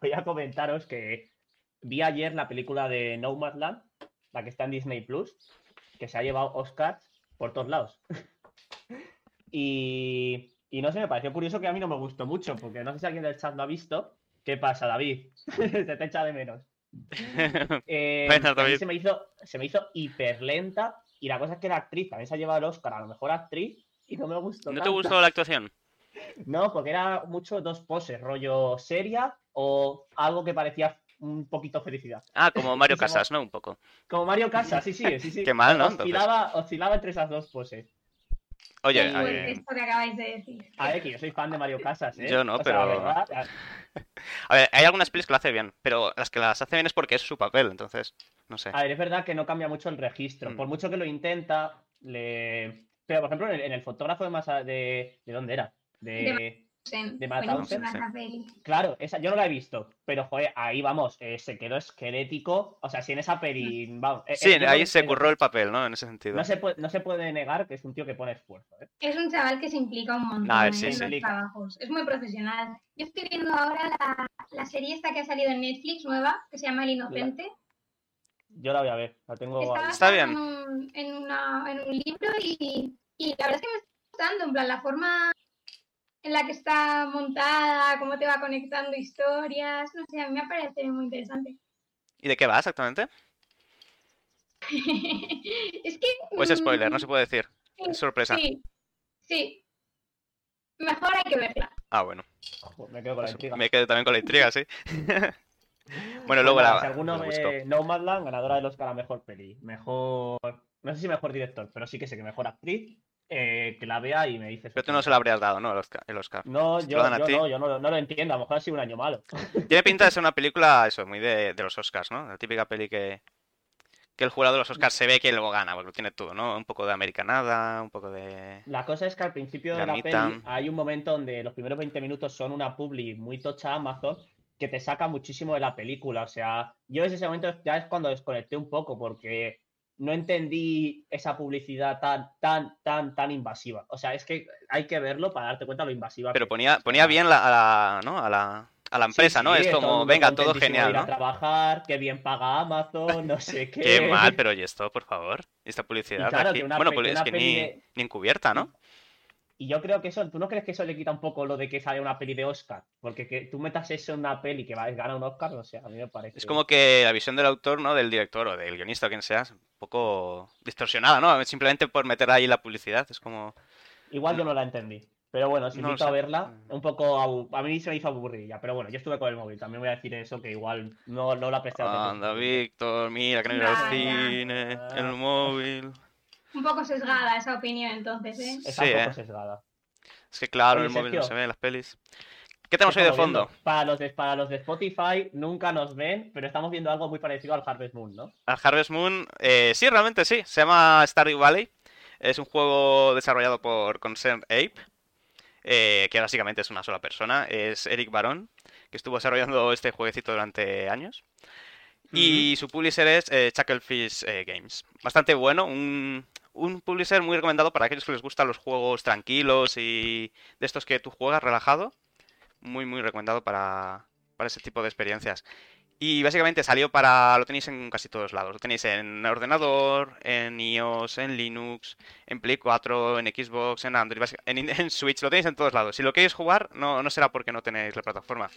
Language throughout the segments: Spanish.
voy a comentaros que vi ayer la película de Nomadland, la que está en Disney Plus, que se ha llevado Oscars por todos lados. y, y no sé, me pareció curioso que a mí no me gustó mucho, porque no sé si alguien del chat lo ha visto. ¿Qué pasa, David? se te echa de menos. Eh, David. se me hizo, se me hizo hiper lenta y la cosa es que la actriz también se ha llevado el Oscar a la mejor actriz y no me gustó. ¿No te gustó la actuación? No, porque era mucho dos poses, rollo seria o algo que parecía un poquito felicidad. Ah, como Mario Casas, ¿no? Un poco. Como Mario Casas, sí, sí, sí, sí. Qué mal, ¿no? Oscilaba, oscilaba entre esas dos poses. Oye, a fuerte ver, esto que acabáis de decir. A ver, que yo soy fan de Mario Casas, ¿eh? Yo no, O sea, pero- la verdad, a ver, hay algunas pelis que lo hace bien, pero las que las hace bien es porque es su papel, entonces, no sé. A ver, es verdad que no cambia mucho el registro. Mm. Por mucho que lo intenta, le. Pero, por ejemplo, en el, en el fotógrafo de masa de. ¿De dónde era? De. De. Claro, esa yo no la he visto, pero joder, ahí vamos, eh, se quedó esquelético. O sea, si en esa peli. Vamos, eh, Sí, eh, ahí se curró el papel, ¿no? En ese sentido. No se, puede, no se puede negar que es un tío que pone esfuerzo. ¿eh? Es un chaval que se implica un montón A ver, en sí, los sí. trabajos. Es muy profesional. Yo estoy viendo ahora la, la serie esta que ha salido en Netflix nueva, que se llama El Inocente. Yo la voy a ver, la tengo. Está bien. En un, en, una- en un libro y, y la verdad es que me está gustando, en plan, la forma en la que está montada, cómo te va conectando historias, no sé, a mí me parece muy interesante. ¿Y de qué va exactamente? es que... O es spoiler, no se mm, puede decir. sí, Es sorpresa. Sí, sí. Mejor hay que verla. Ah, bueno. Joder, Me quedo con la intriga. Me quedé también con la intriga, sí. bueno, Pues luego la, Si alguno ve Nomadland, ganadora del Oscar a mejor peli. Mejor. No sé si mejor director, pero sí que sé que mejor actriz. Eh, que la vea y me dice. su Pero tú no se lo habrías dado, ¿no? El Oscar. el Oscar. No, Si yo, ti. no, yo no, lo- no lo entiendo. A lo mejor ha sido un año malo. Tiene pinta de ser una película, eso, muy de, de los Oscars, ¿no? La típica peli que, que el jurado de los Oscars se ve que luego gana, porque lo tiene todo, ¿no? Un poco de americanada, un poco de... La cosa es que al principio de la Dramita. peli hay un momento donde los primeros 20 minutos son una publi muy tocha Amazon que te saca muchísimo de la película. O sea, yo desde ese momento ya es cuando desconecté un poco porque no entendí esa publicidad tan, tan, tan, tan invasiva. O sea, es que hay que verlo para darte cuenta lo invasiva Pero que ponía, es. ponía bien la, a la, ¿no? A la, a la Sí, empresa, ¿no? sí, Es como, venga, todo de genial, ir a trabajar, qué bien paga Amazon, no sé qué. Qué mal, pero ¿y esto, por favor? ¿Y esta publicidad claro, aquí? que una Bueno, pues es que peli ni, de- ni encubierta, ¿no? Y yo creo que eso, ¿tú no crees que eso le quita un poco lo de que sale una peli de Oscar? Porque que tú metas eso en una peli que va a ganar un Oscar, no sé, a mí me parece. Es como que la visión del autor, ¿no? Del director o del guionista o quien sea, es un poco distorsionada, ¿no? Simplemente por meter ahí la publicidad, es como... Igual yo no la entendí. Pero bueno, si No invito a verla, un poco abu- a mí se me hizo aburrida, pero bueno, yo estuve con el móvil, también voy a decir eso, que igual no, no la presté atención. Anda, Víctor, mira, que no ir al cine, en el móvil... Un poco sesgada esa opinión entonces, ¿eh? Está Sí, un poco eh. sesgada. Es que claro, Oye, en el móvil no se ven las pelis. ¿Qué tenemos ¿Qué hoy de fondo? viendo? Para los de, para los de Spotify nunca nos ven, pero estamos viendo algo muy parecido al Harvest Moon, ¿no? Al Harvest Moon, eh, sí, realmente sí. Se llama Stardew Valley. Es un juego desarrollado por Concern Ape, eh, que básicamente es una sola persona. Es Eric Barón, que estuvo desarrollando este jueguecito durante años. Y su publisher es eh, Chucklefish eh, Games. Bastante bueno, un, un publisher muy recomendado para aquellos que les gustan los juegos tranquilos y de estos que tú juegas relajado. Muy, muy recomendado para, para ese tipo de experiencias. Y básicamente salió para. Lo tenéis en casi todos lados. Lo tenéis en ordenador, en iOS, en Linux, en Play 4, en Xbox, en Android, en Switch. Lo tenéis en todos lados. Si lo queréis jugar, no, no será porque no tenéis la plataforma.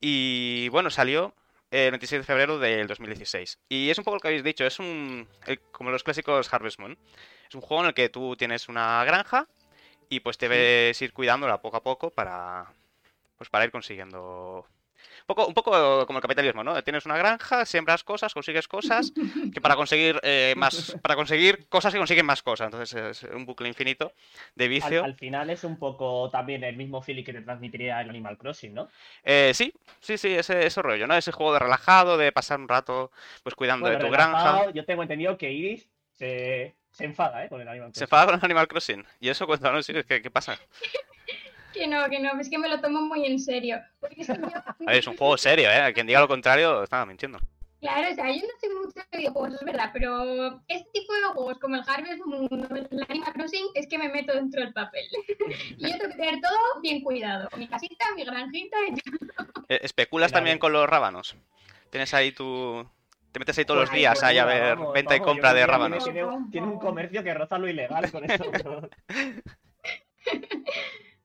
Y bueno, salió el 26 de febrero del 2016. Y es un poco lo que habéis dicho. Es un. el- como los clásicos Harvest Moon. Es un juego en el que tú tienes una granja y pues te ves ir cuidándola poco a poco para. Pues para ir consiguiendo un poco, un poco como el capitalismo, ¿no? Tienes una granja, siembras cosas, consigues cosas, que para conseguir eh, más, para conseguir cosas que consiguen más cosas. Entonces es un bucle infinito de Al, vicio. al final es un poco también el mismo feeling que te transmitiría el Animal Crossing, ¿no? Eh, sí, sí, sí, ese, ese rollo, ¿no? Ese juego de relajado, de pasar un rato pues cuidando Bueno, de tu relajado, granja. Yo tengo entendido que Iris se, se enfada, ¿eh? Con el Animal Se Crossing. enfada con el Animal Crossing. Y eso cuéntanos, sí, ¿qué, qué pasa? Que no, que no, es que me lo tomo muy en serio. Porque es que yo- A ver, es un juego serio, ¿eh? Quien diga lo contrario estaba mintiendo. Claro, o sea, yo no soy mucho de videojuegos, es verdad, pero este tipo de juegos como el Harvest Moon o el Animal Crossing es que me meto dentro del papel. y yo tengo que tener todo bien cuidado. Mi casita, mi granjita y Eh, ¿Especulas Claro. también con los rábanos? Tienes ahí tu... Te metes ahí todos los Pues, días ahí a Pues, ver vamos, venta y compra de rábanos. Tiene, tiene- tiene un comercio que roza lo ilegal con eso.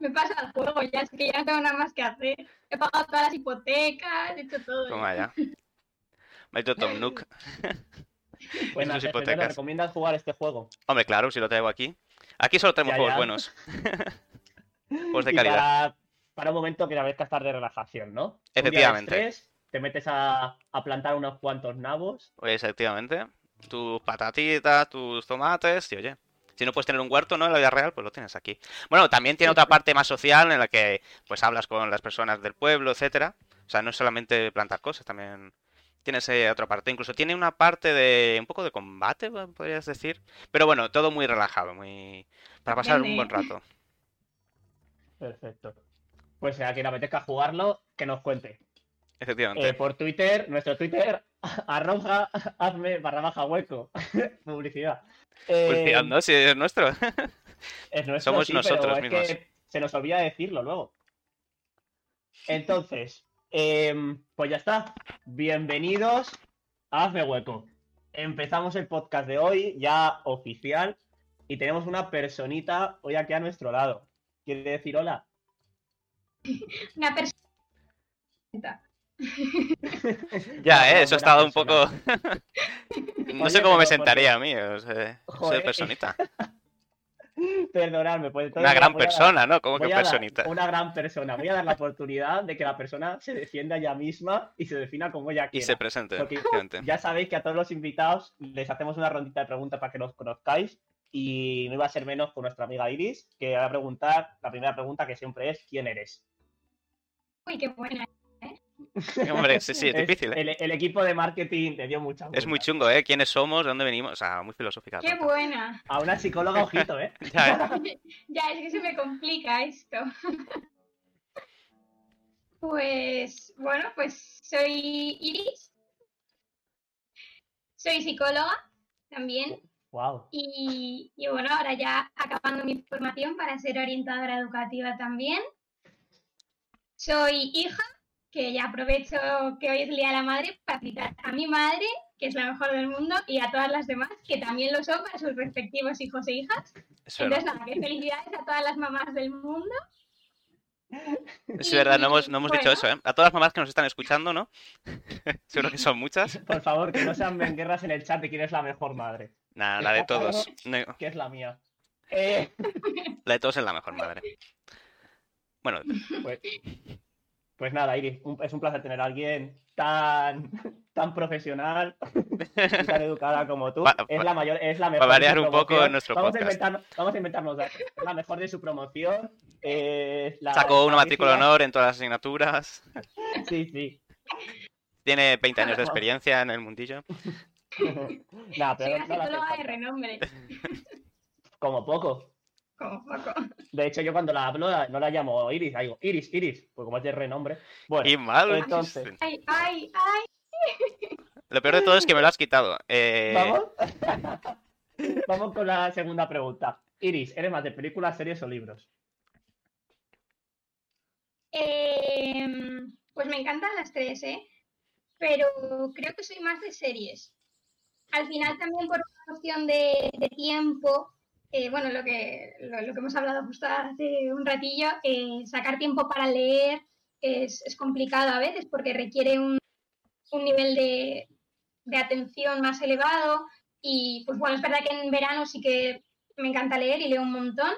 me pasa el juego, ya es que ya no tengo nada más que hacer. He pagado todas las hipotecas, he hecho todo. Toma ya. Maldito Tom Nook. Bueno, sus hipotecas. ¿me recomiendas jugar este juego? Hombre, claro, si lo traigo aquí. Aquí solo tenemos Ya, juegos ya. buenos. Juegos de Y calidad. Para, para un momento que la vez que estar de relajación, ¿no? Un día de Efectivamente. estrés, te metes a, a plantar unos cuantos nabos. Pues efectivamente. Tus patatitas, tus tomates, y oye. Si no puedes tener un huerto, ¿no? En la vida real, pues lo tienes aquí. Bueno, también tiene otra parte más social en la que pues hablas con las personas del pueblo, etcétera. O sea, no es solamente plantar cosas, también tienes eh, otra parte. Incluso tiene una parte de un poco de combate, podrías decir. Pero bueno, todo muy relajado, muy para pasar un buen rato. Perfecto. Pues a quien apetezca jugarlo, que nos cuente. Efectivamente. Eh, por Twitter, nuestro Twitter, arroja, hazme barra baja hueco. Publicidad. Eh, Publicidad, ¿no? Si es nuestro. Es nuestro, Somos sí, nosotros pero es que mismos. se nos olvida decirlo luego. Entonces, em, pues ya está. Bienvenidos a Hazme Hueco. Empezamos el podcast de hoy, ya oficial, y tenemos una personita hoy aquí a nuestro lado. ¿Quiere decir hola? Una persona. Ya, eh, eso ha estado un poco. no sé cómo me sentaría a mí, o sea, ser personita. Perdonadme, pues entonces Una gran dar- persona, ¿no? Como que personita. Una gran persona. Voy a dar la oportunidad de que la persona se defienda ella misma y se defina como ella Y quiera. se presente. Ya sabéis que a todos los invitados les hacemos una rondita de preguntas para que nos conozcáis. Y no iba a ser menos con nuestra amiga Iris, que va a preguntar la primera pregunta que siempre es: ¿quién eres? Uy, qué buena. Hombre, sí, sí, es Es- difícil, ¿eh? El, el equipo de marketing te dio mucha Es muy chungo, ¿eh? ¿Quiénes somos? ¿De dónde venimos? O sea, muy filosófica. Qué buena. A una psicóloga, ojito, ¿eh? Ya, ¿eh? Ya, es que se me complica esto. Pues, bueno, pues soy Iris. Soy psicóloga también. Wow. Y, y bueno, ahora ya acabando mi formación para ser orientadora educativa también. Soy hija, que ya aprovecho que hoy es el Día de la Madre para felicitar a mi madre, que es la mejor del mundo, y a todas las demás, que también lo son para sus respectivos hijos e hijas. Es verdad. Entonces, nada, que felicidades a todas las mamás del mundo. Es verdad, no hemos, no hemos dicho eso, ¿eh? A todas las mamás que nos están escuchando, ¿no? Seguro que son muchas. Por favor, que no sean guerras en el chat de quién es la mejor madre. Nada, la de todos. Que es la mía. Eh, La de todos es la mejor madre. Bueno, Pues, pues nada, Iris, un- es un placer tener a alguien tan, tan profesional y tan educada como tú. Va- es la mayor, es la mejor. su variar un poco nuestro vamos A podcast. inventar, vamos a inventarnos. Es la mejor de su promoción. la- sacó una la matrícula honor en todas las asignaturas. Sí, sí. Tiene 20 años de experiencia en el mundillo. Soy pero no la renombre, Como poco. Como. De hecho, yo cuando la hablo no la llamo Iris, la digo Iris, Iris, pues como es de renombre. Bueno, Y mal. entonces, Ay, ay, ay. Lo peor de todo es que me lo has quitado. Eh, ¿Vamos? Vamos con la segunda pregunta. Iris, ¿eres más de películas, series o libros? Em, pues me encantan las tres, ¿eh? Pero creo que soy más de series. Al final también por una cuestión de, de tiempo, eh, bueno, lo que, lo, que hemos hablado justo hace un ratillo, eh, sacar tiempo para leer es, es complicado a veces porque requiere un, un nivel de, de atención más elevado y pues bueno, es verdad que en verano sí que me encanta leer y leo un montón,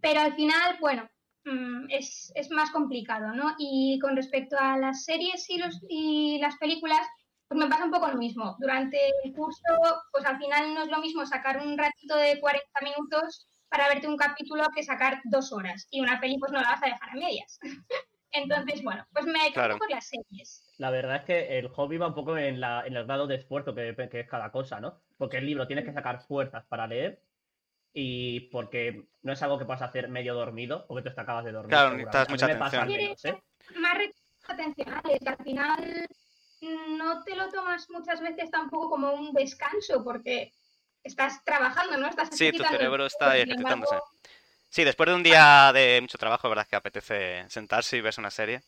pero al final, bueno, mm, es, es más complicado, ¿no? Y con respecto a las series y, los, y las películas, pues me pasa un poco lo mismo. Durante el curso, pues al final no es lo mismo sacar un ratito de 40 minutos para verte un capítulo que sacar dos horas. Y una peli pues no la vas a dejar a medias. Entonces, bueno, pues me quedo Claro. por las series. La verdad es que el hobby va un poco en, la, en el grado de esfuerzo que, que es cada cosa, ¿no? Porque el libro tienes que sacar fuerzas para leer y porque no es algo que puedas hacer medio dormido o que tú te acabas de dormir. Claro, necesitas mucha atención. menos, ¿eh? Más recursos atencionales, que al final no te lo tomas muchas veces tampoco como un descanso, porque estás trabajando, ¿no? Estás Sí, tu cerebro está ejercitándose. embargo, Sí, después de un día de mucho trabajo, verdad que apetece sentarse y verse una serie.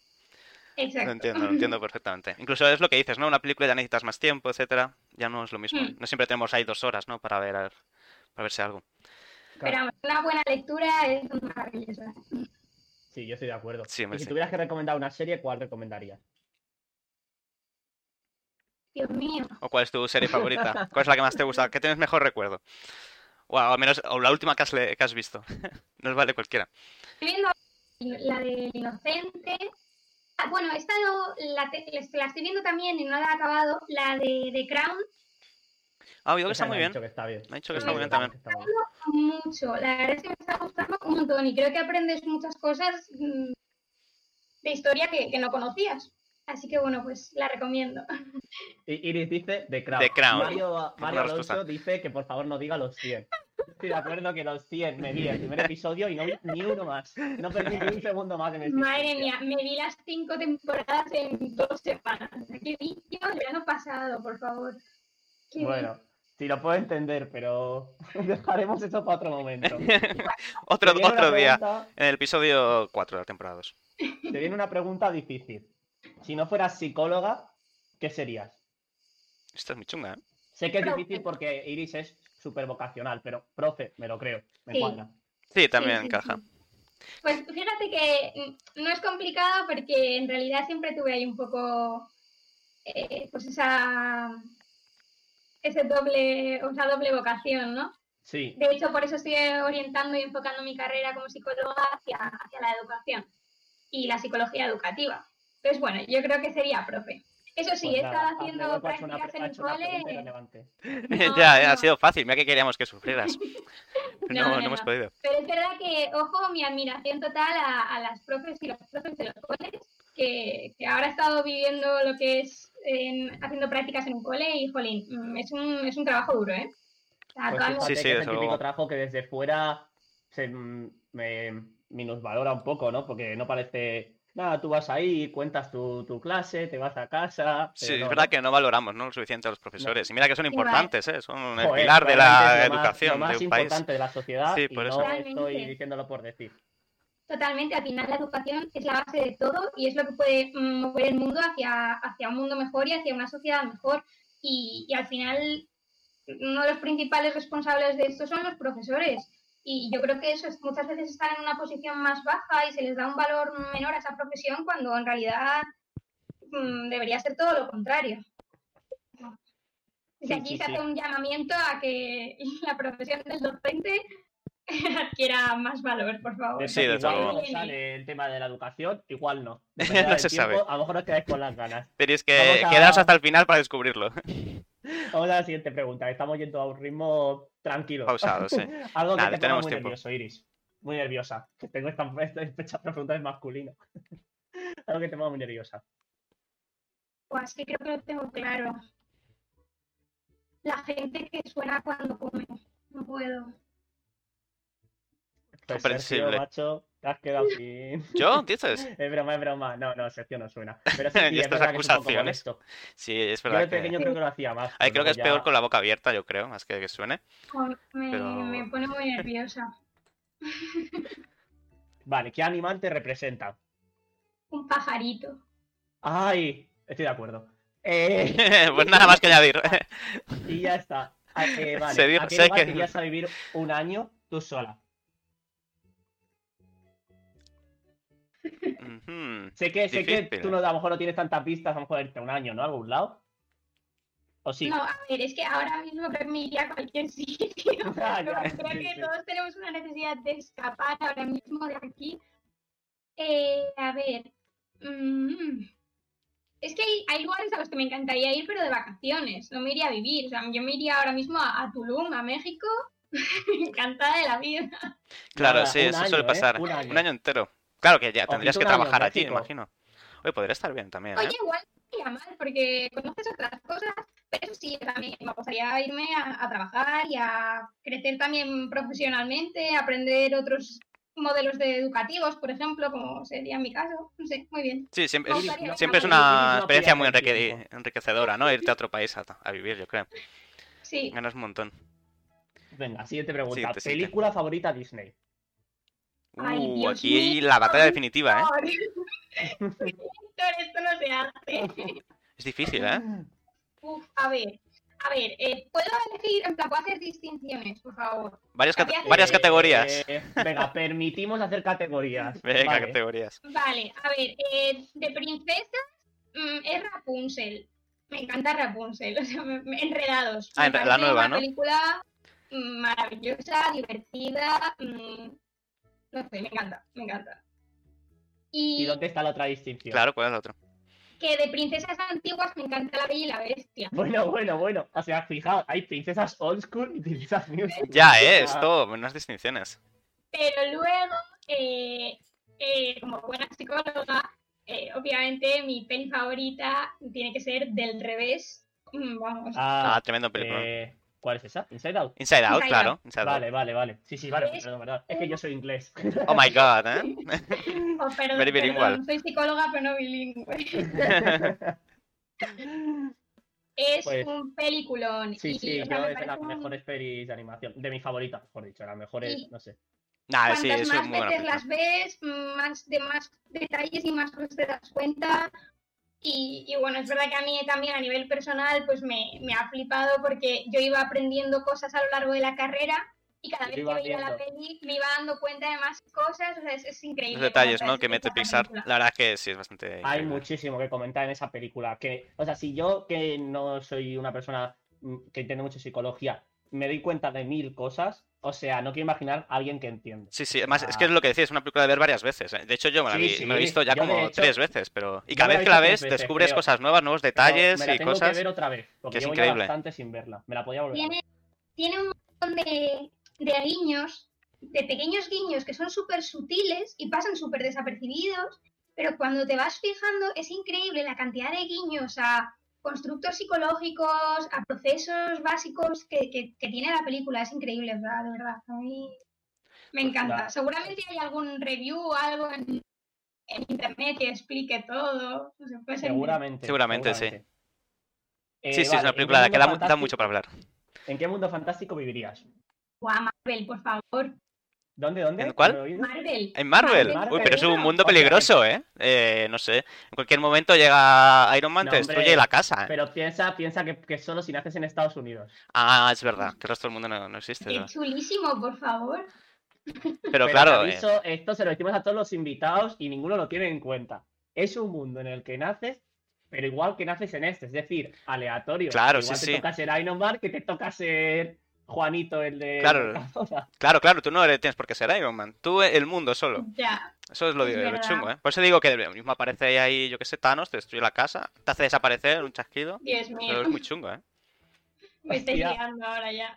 Lo Exacto. entiendo, lo entiendo perfectamente. Incluso es lo que dices, ¿no? Una película ya necesitas más tiempo, etcétera. Ya no es lo mismo. Mm. No siempre tenemos ahí dos horas, ¿no? Para ver, para verse algo. Pero una buena lectura es maravillosa. Sí, yo estoy de acuerdo. Sí, y si sí. tuvieras que recomendar una serie, ¿cuál recomendarías? Dios mío. ¿O cuál es tu serie favorita? ¿Cuál es la que más te gusta? ¿Qué tienes mejor recuerdo? O al menos, o la última que has, le- que has visto. Nos vale cualquiera. Estoy viendo la del inocente. Ah, bueno, he estado, la, te- la estoy viendo también y no la he acabado, la de The Crown, Ah, oído que está muy me ha bien. dicho que está bien. Me ha dicho que está muy bien también. Está bien. mucho. La verdad es que me está gustando un montón y creo que aprendes muchas cosas mm, de historia que, que no conocías. Así que bueno, pues la recomiendo. Iris dice The Crown. The Crown. Mario, Mario. Alonso dice que por favor no diga los 100. Estoy de acuerdo que los 100 me vi el primer episodio y no vi ni uno más. No perdí ni un segundo más en mi Madre mía, me vi las cinco temporadas en dos semanas. Qué vicio el verano pasado, por favor. Qué Bueno, sí lo puedo entender, pero dejaremos eso para otro momento. Otro, otro día. En el episodio 4 de la temporada 2. Te viene una pregunta difícil. Si no fueras psicóloga, ¿qué serías? Esta es muy chunga, ¿eh? Sé que es Profe. difícil porque Iris es súper vocacional, pero profe, me lo creo, me Sí. cuadra. Sí, también sí, encaja. sí. Pues fíjate que no es complicado porque en realidad siempre tuve ahí un poco, eh, pues esa, ese doble, o sea, doble vocación, ¿no? Sí, De hecho, por eso estoy orientando y enfocando mi carrera como psicóloga hacia, hacia la educación y la psicología educativa. Entonces, bueno, yo creo que sería profe. Eso sí, pues he estado haciendo prácticas en ha el cole. No, ya, ha sido fácil. Mira que queríamos que sufrieras. No, No, no, no, hemos podido. Pero es verdad que, ojo, mi admiración total a, a las profes y los profes de los coles, que, que ahora he estado viviendo lo que es en- haciendo prácticas en un cole y, jolín, mm, es un, es un trabajo duro, ¿eh? Pues Sí, sí, que es el típico luego. trabajo que desde fuera se mm, me minusvalora un poco, ¿no? Porque no parece, nada, tú vas ahí, cuentas tu, tu clase, te vas a casa. Sí, es no, verdad ¿no? que no valoramos ¿no? lo suficiente a los profesores. Y mira que son importantes, ¿eh? Son el Joder, pilar de la lo más- educación lo más de un país. importante de la sociedad Sí, y por no eso. estoy Totalmente. diciéndolo por decir. Totalmente, al final la educación es la base de todo y es lo que puede mover el mundo hacia, hacia un mundo mejor y hacia una sociedad mejor. Y, y al final, uno de los principales responsables de esto son los profesores. Y yo creo que eso es, muchas veces están en una posición más baja y se les da un valor menor a esa profesión cuando en realidad mm, debería ser todo lo contrario. Desde Sí, aquí sí, se sí. hace un llamamiento a que la profesión del docente adquiera más valor, por favor. Sí, desde igual sale el tema de la educación, igual no. No se sabe. tiempo, A lo mejor os quedáis con las ganas. Tenéis que a- quedaros hasta el final para descubrirlo. Vamos a la siguiente pregunta. Estamos yendo a un ritmo tranquilo. Pausado, sí. Algo que Nada, te ponga tenemos muy tiempo. nervioso, Iris. Muy nerviosa. Que tengo esta, esta fecha de preguntas masculino. Algo que te ponga muy nerviosa. Pues sí, creo que lo tengo claro. La gente que suena cuando come. No puedo. Pues, Comprensible. Sergio, macho, te has quedado sin. ¿Yo? ¿Dices? Es broma, es broma. No, no, Sergio no suena. Pero sí, Y sí, es estas verdad que es un poco acusaciones. molesto. Sí, es Yo verdad de pequeño que... creo que lo hacía más. Ay, creo que es peor con la boca abierta, yo creo, más que que suene. Me, Pero- me pone muy nerviosa. Vale, ¿qué animal te representa? Un pajarito. Ay, estoy de acuerdo. Eh, pues nada más que añadir. y ya está. Ah, eh, vale, Se dijo- ¿A qué sé lugar que- te irías a vivir un año tú sola? Sé que, sé que tú no, a lo mejor no tienes tantas pistas, a lo mejor irte un año, ¿no? A algún lado. ¿O sí? No, a ver, es que ahora mismo creo que me iría a cualquier sitio. Ah, creo sí, que sí. todos tenemos una necesidad de escapar ahora mismo de aquí. Eh, a ver. mm, es que hay, hay lugares a los que me encantaría ir, pero de vacaciones. No me iría a vivir. O sea, yo me iría ahora mismo a, a Tulum, a México. encantada de la vida. Claro, Nada, sí, eso año, suele ¿eh? pasar. Un año. Un año entero. Claro que ya tendrías que en trabajar allí, imagino. Oye, podría estar bien también, ¿eh? Oye, igual no iría mal, porque conoces otras cosas, pero sí, también me gustaría irme a, a trabajar y a crecer también profesionalmente, aprender otros modelos de educativos, por ejemplo, como sería mi caso. No sé, muy bien. Sí, siempre, es- gustaría siempre es una experiencia muy enrique- enriquecedora, ¿no? Irte a otro país a, a vivir, yo creo. Sí. Ganas un montón. Venga, siguiente pregunta. Siguiente, siguiente. Película favorita Disney. Ay, Uh, Dios aquí mío. la batalla definitiva, ¿eh? Víctor, esto no se hace. Es difícil, ¿eh? Uf, a ver, a ver, eh, ¿puedo elegir, en plan, puedo hacer distinciones, por favor? Varias, cate- Había- varias categorías. eh, venga, permitimos hacer categorías. Venga, Vale. categorías. Vale, a ver, eh, de princesas mm, es Rapunzel. Me encanta Rapunzel, o sea, me- me- enredados. Ah, Me en- la nueva, una ¿no? película mm, maravillosa, divertida. mm, no sé, me encanta, me encanta. ¿Y Y dónde está la otra distinción? Claro, ¿cuál es el otro? que de princesas antiguas me encanta La Bella y la Bestia. Bueno, bueno, bueno. O sea, fijaos, hay princesas old school y princesas new school. Ya, O ¿eh? sea, Esto, buenas distinciones. Pero luego, eh, eh, como buena psicóloga, eh, obviamente mi peli favorita tiene que ser Del Revés. Mm, Vamos. Ah, Ah, tremendo película. ¿Cuál es esa? ¿Inside Out? Inside Out, Inside claro. Out. Inside Out. Vale, vale, vale. Sí, sí, vale. Es perdón, perdón. Es que yo soy inglés. Oh my god, ¿eh? Oh, perdón, Very perdón, soy psicóloga pero no bilingüe. Es Pues- un peliculón. Sí, y, sí, o sea, yo me es de las un- mejores pelis de animación. De mi favorita, mejor dicho, las mejores, Y- no sé. Nah, sí, Cuantas es más veces las ves, más de más detalles y más cosas te das cuenta. Y, y bueno, es verdad que a mí también a nivel personal pues me, me ha flipado porque yo iba aprendiendo cosas a lo largo de la carrera y cada vez que veía la peli me iba dando cuenta de más cosas, o sea, es, es increíble. Los detalles, ¿no? Que mete Pixar. película. La verdad es que sí, es bastante. Hay increíble. muchísimo que comentar en esa película. Que, o sea, si yo, que no soy una persona mm, que entiende mucho psicología, me doy cuenta de mil cosas, o sea, no quiero imaginar a alguien que entiende. Sí, sí, además, es que es lo que decía, es una película de ver varias veces. ¿eh? De hecho, yo me la Sí, vi, sí, me la he visto ya yo como hecho- tres veces, pero. Y cada vez que la ves, veces, descubres creo. cosas nuevas, nuevos Pero detalles me la y tengo cosas. que ver otra vez, porque que es llevo ya increíble. bastante sin verla. Me la podía volver tiene un montón de, de guiños, de pequeños guiños que son súper sutiles y pasan súper desapercibidos, pero cuando te vas fijando es increíble la cantidad de guiños a constructos psicológicos, a procesos básicos que, que- que tiene la película. Es increíble, ¿verdad? De verdad. A mí me encanta. Claro. Seguramente hay algún review o algo en, en internet que explique todo. No sé, puede ser Seguramente. Seguramente, sí. Eh, Sí, sí, es una ¿en qué película de la que da, da mucho para hablar. ¿En qué mundo fantástico vivirías? Guau, Marvel, por favor. ¿Dónde, dónde? ¿En cuál? Marvel. En Marvel. Marvel, Uy, pero es un mundo peligroso, ¿eh? Eh, No sé. En cualquier momento llega Iron Man, No, te hombre, destruye la casa. ¿eh? Pero piensa, piensa que, que solo si naces en Estados Unidos. Ah, es verdad, que el resto del mundo no, no existe. Qué ¿no? chulísimo, por favor. Pero Pero claro, te eh, aviso, esto se lo decimos a todos los invitados y ninguno lo tiene en cuenta. Es un mundo en el que naces, pero igual que naces en este, es decir, aleatorio. Claro, igual sí, te sí. toca ser Iron Man que te toca ser Juanito, el de. Claro. Claro, claro, tú no eres- tienes por qué ser Iron Man. Tú, el mundo solo. Ya. Eso es lo, Es de- lo chungo, ¿eh? Por eso digo que lo mismo aparece ahí, yo que sé, Thanos, te destruye la casa, te hace desaparecer un chasquido. Dios Pero mío. es muy chungo, ¿eh? Me estoy liando ahora ya.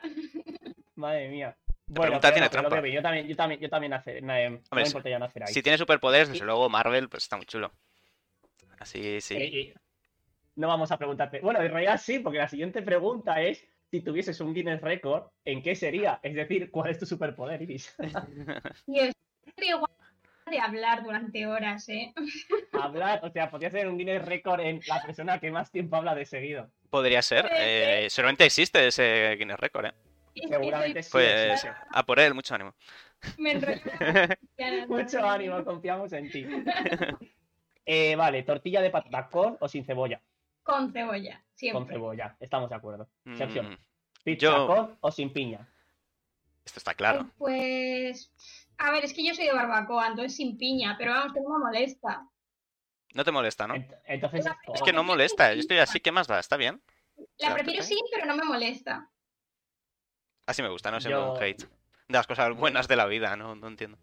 Madre mía. pregunta pero tiene no, pero trampa. Yo también, yo también, yo también nacer, na- no me si- importaría nacer ahí. Si tiene superpoderes, desde luego Marvel, pues está muy chulo. Así, sí. Eh, eh, no vamos a preguntarte. Bueno, en realidad sí, porque la siguiente pregunta es: si tuvieses un Guinness Record, ¿en qué sería? Es decir, ¿cuál es tu superpoder, Iris? Dios, estoy igual de hablar durante horas, ¿eh? Hablar, o sea, podría ser un Guinness Record en la persona que más tiempo habla de seguido. Podría ser. eh, seguramente existe ese Guinness Record, ¿eh? Es Seguramente sí. Pues sí. a por él, mucho ánimo. Me Mucho ánimo, confiamos en ti. Eh, vale, tortilla de patata con o sin cebolla. Con cebolla, Con cebolla, estamos de acuerdo. Excepción. Mm, Pizza yo- con o sin piña. esto está claro. Pues. A ver, es que yo soy de barbacoa, entonces sin piña, pero vamos, que no me molesta. No te molesta, ¿no? Ent- Entonces, Es que no molesta. Yo estoy así, ¿qué más da? ¿Está bien? La prefiero ¿eh? sin, pero no me molesta. Así me gusta, no sé, Yo- un hate. De las cosas buenas de la vida, no, no entiendo.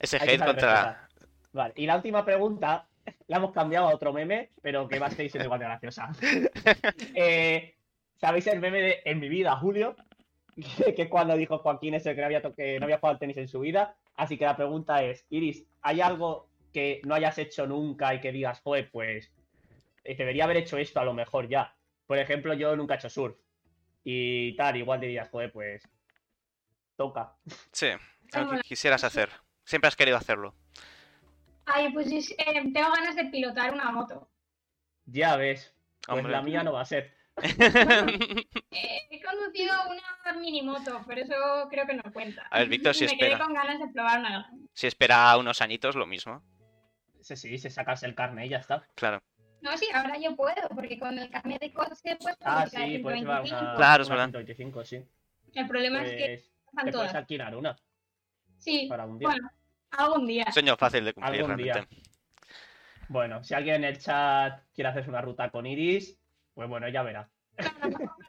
Ese hate contra... Vale, y la última pregunta la hemos cambiado a otro meme, pero que va a seguir siendo igual de graciosa. Eh, ¿Sabéis el meme de En mi vida, Julio? que es cuando dijo Joaquín ese que no había, que no había jugado al tenis en su vida. Así que la pregunta es, Iris, ¿hay algo que no hayas hecho nunca y que digas, joder, pues eh, debería haber hecho esto a lo mejor ya? Por ejemplo, yo nunca he hecho surf. Y tal, igual dirías, joder, pues toca. Sí, algo que quisieras hacer. Siempre has querido hacerlo. Ay, pues es- eh, tengo ganas de pilotar una moto. Ya ves. Pues Hombre. la mía no va a ser. Eh, he conducido una mini moto, pero eso creo que no cuenta. A ver, Víctor, si Me quedé espera. con ganas de probar una si espera unos añitos, lo mismo. Sí, sí, se sacas el carnet y ya está. Claro. No, sí, ahora yo puedo, porque con el carnet de coche pues Ah, sí, puedes llevar una, Claro, es verdad. 125, sí. El problema es que Pues están te puedes alquilar una Sí, para un día. bueno, algún día. Sueño fácil de cumplir, Algún día. realmente. Bueno, si alguien en el chat quiere hacerse una ruta con Iris, pues bueno, ya verá.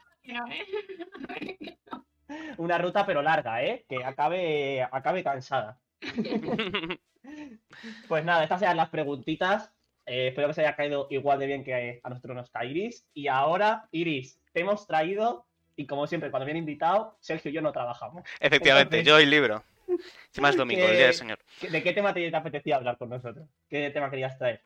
Una ruta pero larga, ¿eh? Que acabe, acabe cansada. Pues nada, estas eran las preguntitas. Eh, espero que se haya caído igual de bien que a nosotros nos cae Iris. Y ahora, Iris, te hemos traído, y como siempre, cuando viene invitado, Sergio y yo no trabajamos. Efectivamente, Entonces- yo hoy libro. Es domingo, el día del señor. ¿De qué tema te, te apetecía hablar con nosotros? ¿Qué tema querías traer?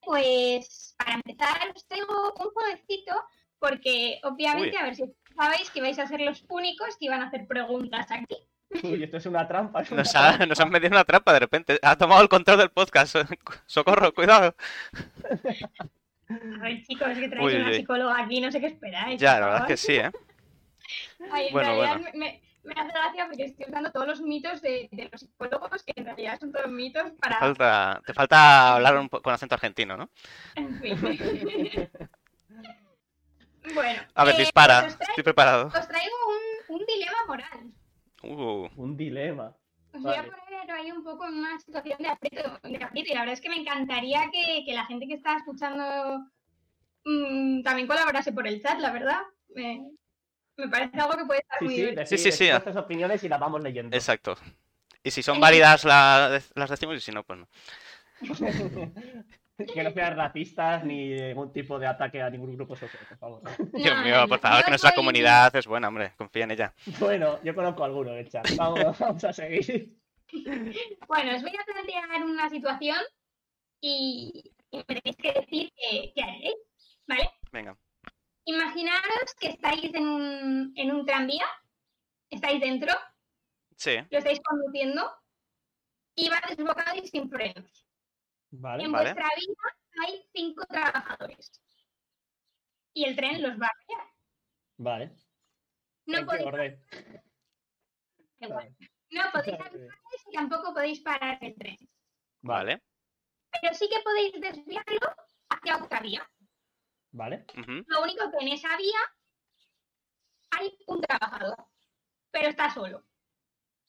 Pues para empezar os traigo un jueguecito porque obviamente Uy. a ver si sabéis que vais a ser los únicos que iban a hacer preguntas aquí. Uy, esto es una trampa. es una Nos, ha- trampa. nos han metido en una trampa de repente. Ha tomado el control del podcast. Socorro, cuidado. A ver chicos, es que traéis Uy, una uy. psicóloga aquí, no sé qué esperáis. Ya, la verdad es que sí, ¿eh? Ay, en Bueno, realidad bueno. Me, me- hace gracia porque estoy usando todos los mitos de, de los psicólogos, que en realidad son todos mitos para... Falta, te falta hablar un con acento argentino, ¿no? En fin. bueno. A ver, eh, dispara. Traigo, Estoy preparado. os traigo un, un dilema moral. Uh, Un dilema. Os voy a poner ahí un poco en una situación de aprieto, de aprieto, y la verdad es que me encantaría que, que la gente que está escuchando mm, también colaborase por el chat, la verdad. Me, me parece algo que puede estar Sí, muy sí, divertido. Sí, sí, sí, opiniones y las vamos leyendo. exacto. Y si son Eh. válidas la- las decimos y si no, pues no. que no sean racistas ni ningún tipo de ataque a ningún grupo social, por favor. Dios mío, por favor, que nuestra soy- comunidad es buena, hombre. Confía en ella. Bueno, yo conozco alguno de chat. Vamos, vamos a seguir. Bueno, os voy a plantear una situación y, me tenéis que decir qué, qué haréis, ¿vale? Venga. Imaginaros que estáis en un, en un tranvía, estáis dentro, Sí, lo estáis conduciendo y va desbocado y sin frenos. Vale. En vale. vuestra vida hay cinco trabajadores y el tren los va a arrollar. Vale. No ¿En qué podéis, igual, no podéis avisarles y tampoco podéis parar el tren. vale. Pero sí que podéis desviarlo hacia otra vía. Vale. Lo único que en esa vía hay un trabajador, pero está solo.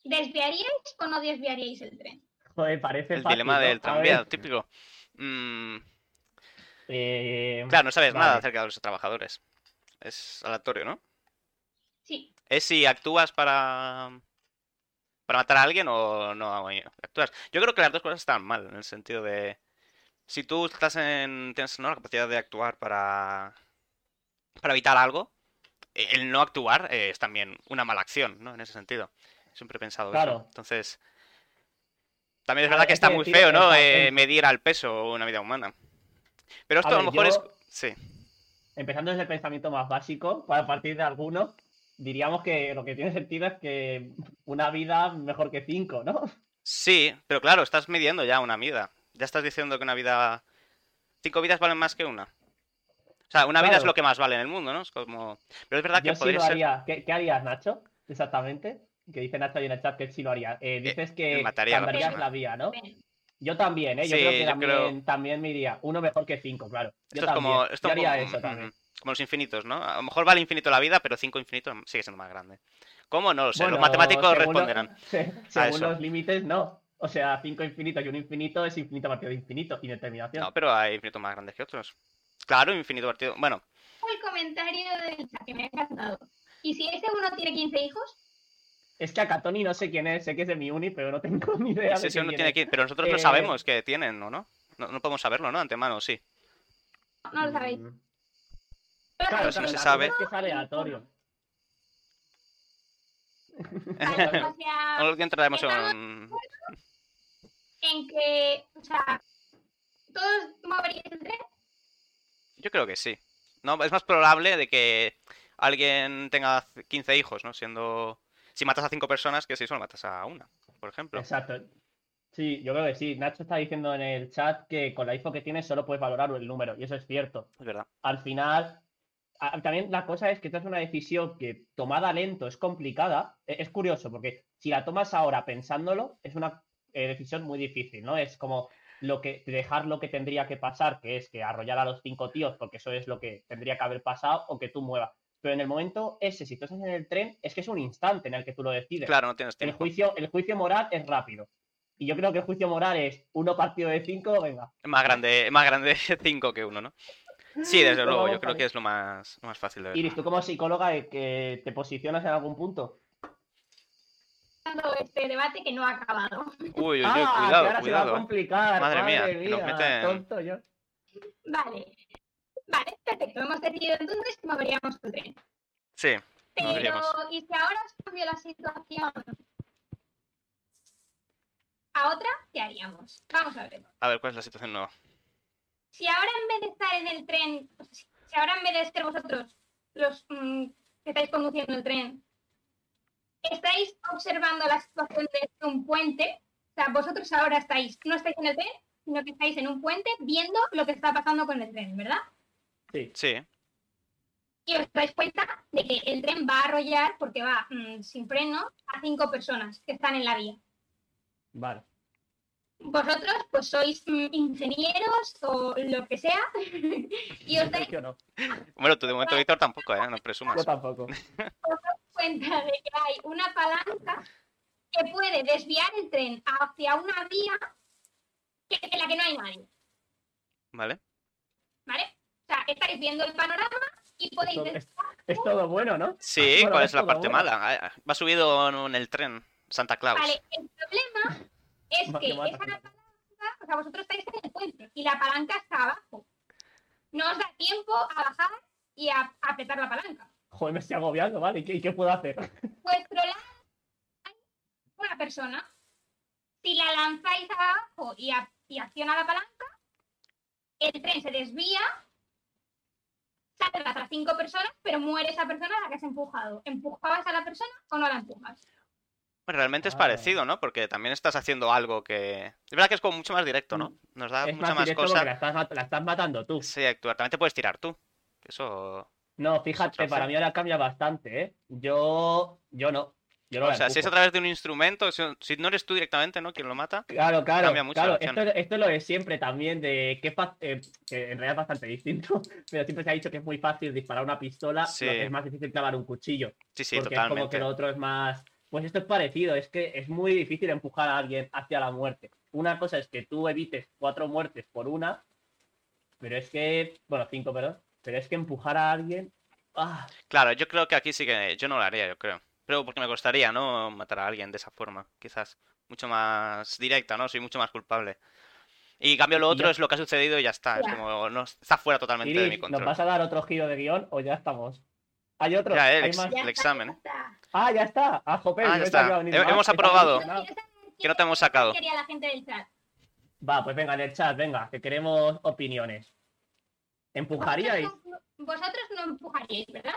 ¿Desviaríais o no desviaríais el tren? Joder, parece El fácil, dilema ¿no? del tranvía, típico. Mm, eh, claro, no sabes nada acerca de los trabajadores. Es aleatorio, ¿no? Sí, Es si actúas para. para matar a alguien o no actúas. Yo creo que las dos cosas están mal, en el sentido de. Si tú estás en. tienes ¿no? la capacidad de actuar para. para evitar algo, eh, el no actuar eh, es también una mala acción, ¿no? En ese sentido. Siempre he pensado eso. Claro. Entonces. También es verdad ver, que es está muy feo, ¿no? Eh, medir al peso una vida humana. Pero esto a, A lo mejor yo- es. Sí. Empezando desde el pensamiento más básico, para partir de alguno, diríamos que lo que tiene sentido es que una vida mejor que cinco, ¿no? Sí, pero claro, estás midiendo ya una vida. Ya estás diciendo que una vida. Cinco vidas valen más que una. O sea, una vida es lo que más vale en el mundo, ¿no? Es como. Pero es verdad que Yo sí podría lo ser. haría. ¿Qué, qué harías, Nacho? Exactamente. Que dice Nacho ahí en el chat que sí lo haría. Eh, dices que mataría cambiarías la vía, ¿no? Yo también, ¿eh? Yo Sí, creo que yo también, creo- también me iría. Uno mejor que cinco, claro. Yo Esto es como. Esto Yo haría como- eso también. ujú, como los infinitos, ¿no? A lo mejor vale infinito la vida, pero cinco infinitos sigue siendo más grande. ¿Cómo? No lo sé. Bueno, los matemáticos según lo- responderán. según eso. los límites, no. O sea, cinco infinitos y un infinito es infinito partido de infinito. Indeterminación. No, pero hay infinitos más grandes que otros. Claro, infinito partido. Bueno, El comentario del chat que me ha encantado. ¿Y si ese uno tiene 15 hijos? Es que a Catoni no sé quién es, sé que es de mi uni, pero no tengo ni idea ese de sí uno quién tiene es. que. Pero nosotros no Eh, sabemos que tienen, ¿o no? No, no podemos saberlo, ¿no? Antemano, sí. No lo sabéis. No Claro, sabéis. si no se sabe. Es que es aleatorio. Vale, o sea, No entraremos estamos- en. en que, o sea, todos moveríais el tren. Yo creo que sí. No, es más probable de que alguien tenga 15 hijos, ¿no? Siendo si matas a cinco personas que si solo matas a una, por ejemplo. Exacto. Sí, yo creo que sí. Nacho está diciendo en el chat que con la info que tienes solo puedes valorar el número, y eso es cierto. Es verdad. Al final, también la cosa es que esta es una decisión que tomada lento es complicada. E- Es curioso, porque si la tomas ahora pensándolo, es una eh, decisión muy difícil, ¿no? Es como lo que dejar lo que tendría que pasar, que es que arrollar a los cinco tíos, porque eso es lo que tendría que haber pasado, o que tú muevas. Pero en el momento ese, si tú estás en el tren, es que es un instante en el que tú lo decides. Claro, no tienes El tiempo. juicio, el juicio moral es rápido. Y yo creo que el juicio moral es uno partido de cinco, venga. Es más grande, es más grande cinco que uno, ¿no? Sí, desde luego, yo creo que es lo más, lo más fácil de ver. Iris, tú como psicóloga, eh, que ¿te posicionas en algún punto? este debate que no ha acabado. Uy, uy, uy, ah, que cuidado, ahora se va a cuidado. ¿eh? complicar. Madre Madre, mía, mía, que nos meten- tonto yo. Vale. Vale, perfecto. Hemos decidido entonces que moveríamos el tren. Sí, Pero, moveríamos. ¿y si ahora os cambio la situación a otra? ¿Qué haríamos? Vamos a ver. A ver, ¿cuál es la situación nueva? Si ahora en vez de estar en el tren, si ahora en vez de ser vosotros los mm, que estáis conduciendo el tren, estáis observando la situación desde un puente, o sea, vosotros ahora estáis, no estáis en el tren, sino que estáis en un puente viendo lo que está pasando con el tren, ¿verdad? Sí, Sí, Y os dais cuenta de que el tren va a arrollar porque va mm, sin freno a cinco personas que están en la vía. vale. Vosotros, pues sois ingenieros o lo que sea, y os dais Yo no. bueno, tú de momento, Víctor, tampoco, ¿eh? No presumas. Yo tampoco. cuenta de que hay una palanca que puede desviar el tren hacia una vía que- en la que no hay nadie, ¿Vale? ¿vale? O sea, estáis viendo el panorama y podéis des- es, es todo bueno, ¿no? Sí, Bueno, ¿cuál es es la parte bueno. mala? Ah, Va subido en el tren, Santa Claus. Vale, el problema es que esa palanca, o sea, vosotros estáis en el puente y la palanca está abajo. No os da tiempo a bajar y a, a apretar la palanca. Joder, me estoy agobiando, ¿vale? ¿Y qué, puedo hacer? vuestro lado hay una persona. Si la lanzáis abajo y, a- y acciona la palanca, el tren se desvía, salen otras cinco personas, pero muere esa persona a la que has empujado. ¿Empujabas a la persona o no la empujas? Bueno, realmente es Ah. parecido, ¿no? Porque también estás haciendo algo que... Es verdad que es como mucho más directo, ¿no? Nos da es mucha más más cosa. la estás, la estás matando tú. Sí, actuar. También te puedes tirar tú. Eso... No, fíjate, para mí ahora cambia bastante, ¿eh? Yo, yo no. Yo no O sea, si es a través de un instrumento, si, no eres tú directamente, ¿no? Quien lo mata. Claro, claro, Cambia mucho claro. Esto, esto es lo de siempre también, de que, es eh, que en realidad es bastante distinto, pero siempre se ha dicho que es muy fácil disparar una pistola, Sí. lo que es más difícil clavar un cuchillo, Sí, sí, porque es como que totalmente. lo otro es más... Pues esto es parecido, es que es muy difícil empujar a alguien hacia la muerte. Una cosa es que tú evites cuatro muertes por una, pero es que, bueno, cinco, perdón, pero es que empujar a alguien... Ah, Claro, yo creo que aquí sí que yo no lo haría, yo creo. Pero porque me costaría, ¿no? Matar a alguien de esa forma, quizás. Mucho más directa, ¿no? Soy mucho más culpable. Y cambio lo otro ya- es lo que ha sucedido y ya está. Es como, no, está fuera totalmente de mi Iris, ¿nos control. vas a dar otro giro de guion o ya estamos? ¿Hay otro? Ya, el ¿Hay ex- más? El examen, ¿eh? Ah, ya está. Ah, jope, Ah, ya está. He- hemos aprobado. Que no te hemos sacado. quería la gente del chat. Va, pues venga, en el chat, venga, que queremos opiniones. ¿Empujaríais? Vosotros no, vosotros no empujaríais, ¿verdad?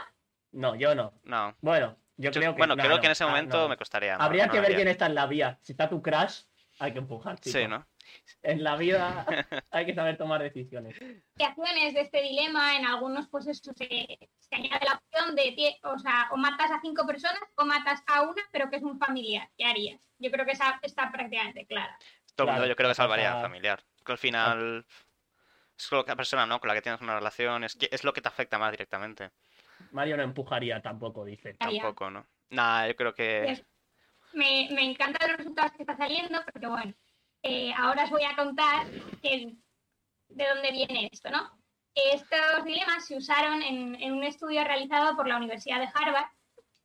No, yo no. No. Bueno, yo, Yo- creo que bueno, no, creo no. que en ese Ah, momento no. me costaría. no, Habría no que ver haría. quién está en la vía. Si está tu crash, hay que empujar, chico. Sí, ¿no? En la vida hay que saber tomar decisiones. De este dilema, en algunos pues eso se, se añade la opción de, o sea, o matas a cinco personas o matas a una, pero que es un familiar. ¿Qué harías? Yo creo que esa está prácticamente clara. Todo mundo Claro, yo creo que salvaría al familiar. Que al final es con la persona, ¿no? Con la que tienes una relación, es, que- es lo que te afecta más directamente. Mario no empujaría tampoco, dice. Tampoco, ¿no? Nada, yo creo que... Me, me encantan los resultados que está saliendo, porque bueno, eh, ahora os voy a contar que- de dónde viene esto, ¿no? Estos dilemas se usaron en, en un estudio realizado por la Universidad de Harvard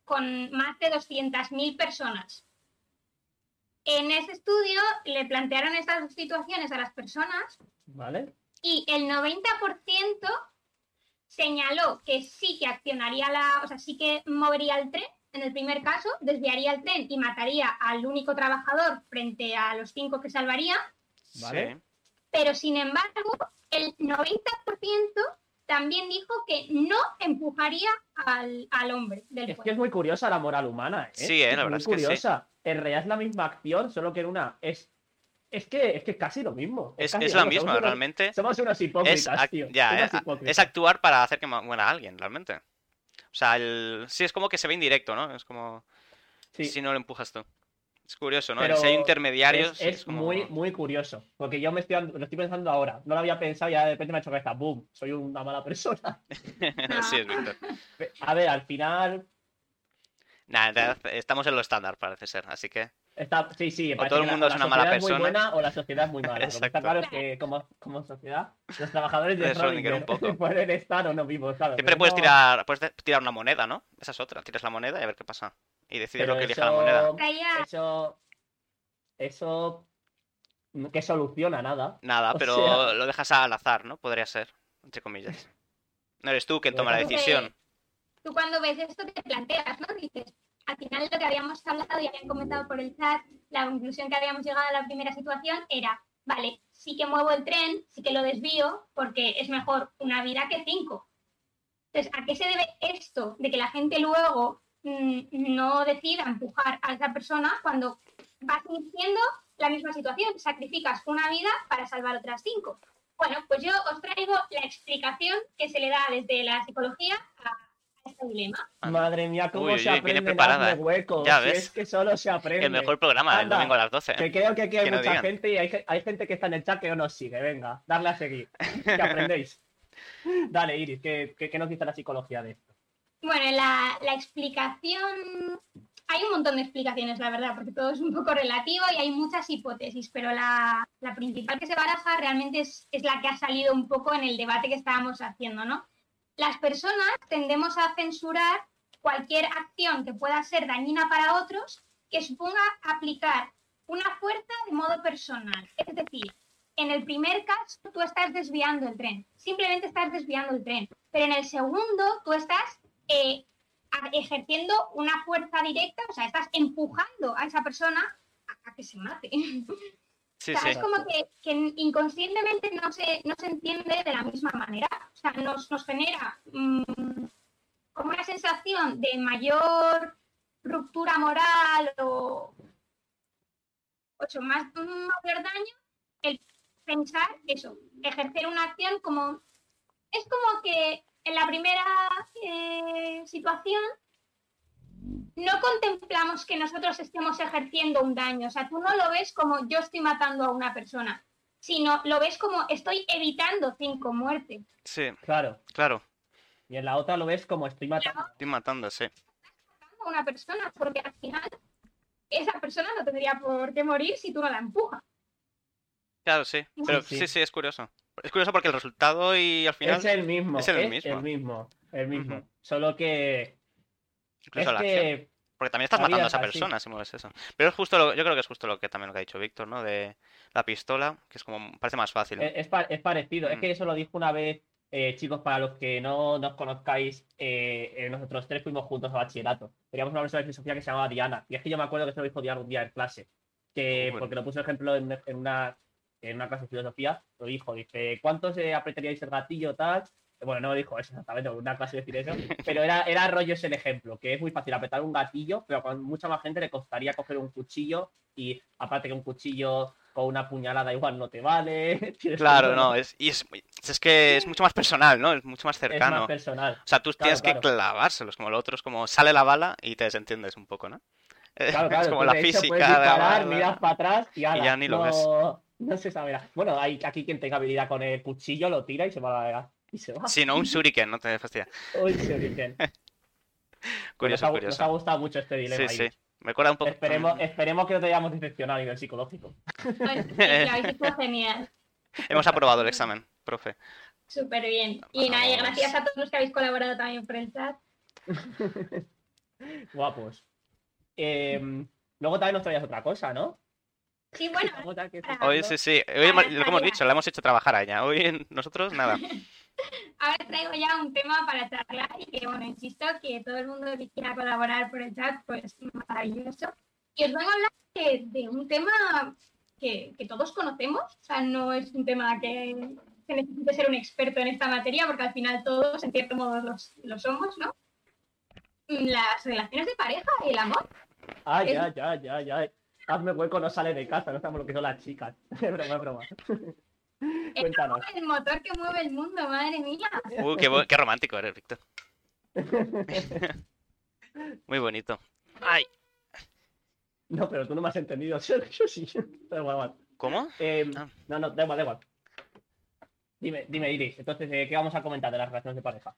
con más de 200.000 personas. En ese estudio le plantearon estas situaciones a las personas ¿Vale? y el 90% señaló que sí que accionaría la, o sea, sí que movería el tren en el primer caso, desviaría el tren y mataría al único trabajador frente a los cinco que salvaría, Vale. Pero sin embargo, el 90% también dijo que no empujaría al, al hombre del Es pueblo. que es muy curiosa la moral humana, ¿eh? Sí, eh, la muy verdad es que sí. curiosa. En realidad es la misma acción, solo que en una es. Es que es que casi lo mismo. Es, es la mismo, misma, unos- realmente. Somos unos Es, hipócritas, tío. ya, eh, hipócritas. es actuar para hacer que muera alguien, realmente. O sea, el... sí, es como que se ve indirecto, ¿no? Es como Sí, si no lo empujas tú. Es curioso, ¿no? Pero si hay intermediarios, es, es como... muy, muy curioso. Porque yo me estoy, lo estoy pensando ahora. No lo había pensado y ya de repente me ha hecho cabeza. ¡Boom! Soy una mala persona. sí, es Víctor. A ver, al final. Realidad, estamos en lo estándar, parece ser, así que... Está, sí, sí. O todo el la- mundo o es la una mala sociedad es persona. muy buena o la sociedad es muy mala. Lo que está Exacto. claro es que como, como sociedad, los trabajadores de Schrödinger un Schrödinger poco. pueden estar o no vivos, claro. Siempre puedes no- tirar, puedes de- tirar una moneda, ¿no? Esa es otra. Tiras la moneda y a ver qué pasa. Y decides pero lo que elija la moneda. Eso. Eso. Que soluciona nada. Nada, o pero sea- lo dejas al azar, ¿no? Podría ser, entre comillas. No eres tú quien toma la dejas- decisión. tú cuando ves esto te planteas, ¿no? Dices, al final lo que habíamos hablado y habían comentado por el chat, la conclusión que habíamos llegado a la primera situación era, vale, sí que muevo el tren, sí que lo desvío, porque es mejor una vida que cinco. Entonces, ¿a qué se debe esto de que la gente luego mm, no decida empujar a esa persona cuando vas siendo la misma situación? Sacrificas una vida para salvar otras cinco. Bueno, pues yo os traigo la explicación que se le da desde la psicología a este dilema. Madre mía, cómo Uy, se uy, aprende en preparada, Hazme huecos. Ya si ves. es que solo se aprende. El mejor programa del domingo a las 12. ¿eh? Que creo que aquí hay Que mucha gente y hay, hay gente que está en el chat que no nos sigue. Venga, darle a seguir. Que aprendéis. Dale, Iris, ¿qué, qué, qué nos dice la psicología de esto? Bueno, la, la explicación. Hay un montón de explicaciones, la verdad, porque todo es un poco relativo y hay muchas hipótesis, pero la, la principal que se baraja realmente es, es la que ha salido un poco en el debate que estábamos haciendo, ¿no? Las personas tendemos a censurar cualquier acción que pueda ser dañina para otros que suponga aplicar una fuerza de modo personal. Es decir, en el primer caso tú estás desviando el tren, simplemente estás desviando el tren, pero en el segundo tú estás eh, ejerciendo una fuerza directa, o sea, estás empujando a esa persona a que se mate. Sí, O sea, sí. es como que, que inconscientemente no se, no se entiende de la misma manera. O sea, nos, nos genera mm, como una sensación de mayor ruptura moral o, o más mayor daño el pensar eso, ejercer una acción como... Es como que en la primera eh, situación no contemplamos que nosotros estemos ejerciendo un daño. O sea, tú no lo ves como yo estoy matando a una persona, sino lo ves como estoy evitando cinco muertes. Sí, Claro. claro. Y en la otra lo ves como estoy matando. Estoy matando, sí. a una persona, porque al final esa persona no tendría por qué morir si tú no la empujas. Claro, sí. Pero sí. sí, sí, es curioso. Es curioso porque el resultado y al final Es el mismo. es el mismo. El mismo. El mismo. Solo que. Incluso es la acción. que. Porque también estás matando a es esa persona si mueves eso. Pero es justo lo, yo creo que es justo lo que también lo que ha dicho Víctor, ¿no? De la pistola, que es como, parece más fácil. ¿no? Es, es pa- es parecido. Es Mm. que eso lo dijo una vez, eh, chicos, para los que no nos conozcáis, eh, eh, nosotros tres fuimos juntos a bachillerato. Teníamos una profesora de filosofía que se llamaba Diana. Y es que yo me acuerdo que se lo dijo Diana un día en clase. Que, Bueno. porque lo puso ejemplo en, en una, en una clase de filosofía, lo dijo, dice, ¿cuántos eh, apretaríais el gatillo tal? Bueno, no dijo eso exactamente, en una clase decir eso, pero era, era rollo ese el ejemplo, que es muy fácil apretar un gatillo, pero con mucha más gente le costaría coger un cuchillo y aparte que un cuchillo con una puñalada igual no te vale. que- Claro, no, es, y es, es que es mucho más personal, ¿no? Es mucho más es cercano. más personal. O sea, tú Claro, tienes que clavárselos, como lo otro es como sale la bala y te desentiendes un poco, ¿no? Claro, claro. es como la de física puedes de la disparar, miras para atrás y, ala, ya ni lo no, ves. No se sabe nada. Bueno, hay aquí quien tenga habilidad con el cuchillo, lo tira y se va a y se va. Si no, un shuriken, no te fastidia. Uy, se dicen. Curioso, nos, ha, curioso. nos ha gustado mucho este dilema. Sí, sí. Iris. Me recuerda un poco. Esperemos, esperemos que no te hayamos decepcionado a nivel psicológico. Pues, sí, lo habéis hecho genial. Hemos aprobado el examen, profe. Súper bien. Y nada, y Vamos. gracias a todos los que habéis colaborado también por el chat. Guapos. Em, luego también nos traías otra cosa, ¿no? Sí, bueno, Hoy sí, sí. Hoy lo que hemos dicho, la hemos hecho trabajar a ella. Hoy nosotros nada. Ahora traigo ya un tema para charlar y que, bueno, insisto que todo el mundo que quiera colaborar por el chat, pues maravilloso. Y os vengo a hablar de, de un tema que, que todos conocemos, o sea, no es un tema que, se necesite ser un experto en esta materia, porque al final todos, en cierto modo, los, lo somos, ¿no? Las relaciones de pareja y el amor. Ah, ya, ya, ya, ya. Hazme hueco, no sale de casa, no sabemos lo que son las chicas. Es broma, es broma. Cuéntanos. Es el motor que mueve el mundo, madre mía. Uh, qué, qué romántico eres, Víctor. Muy bonito. Ay, No, pero tú no me has entendido. Yo sí. Da igual, da igual. ¿cómo? Eh, Ah. No, no, da igual, da igual. Dime, dime, Iris. Entonces, eh, ¿qué vamos a comentar de las relaciones de pareja?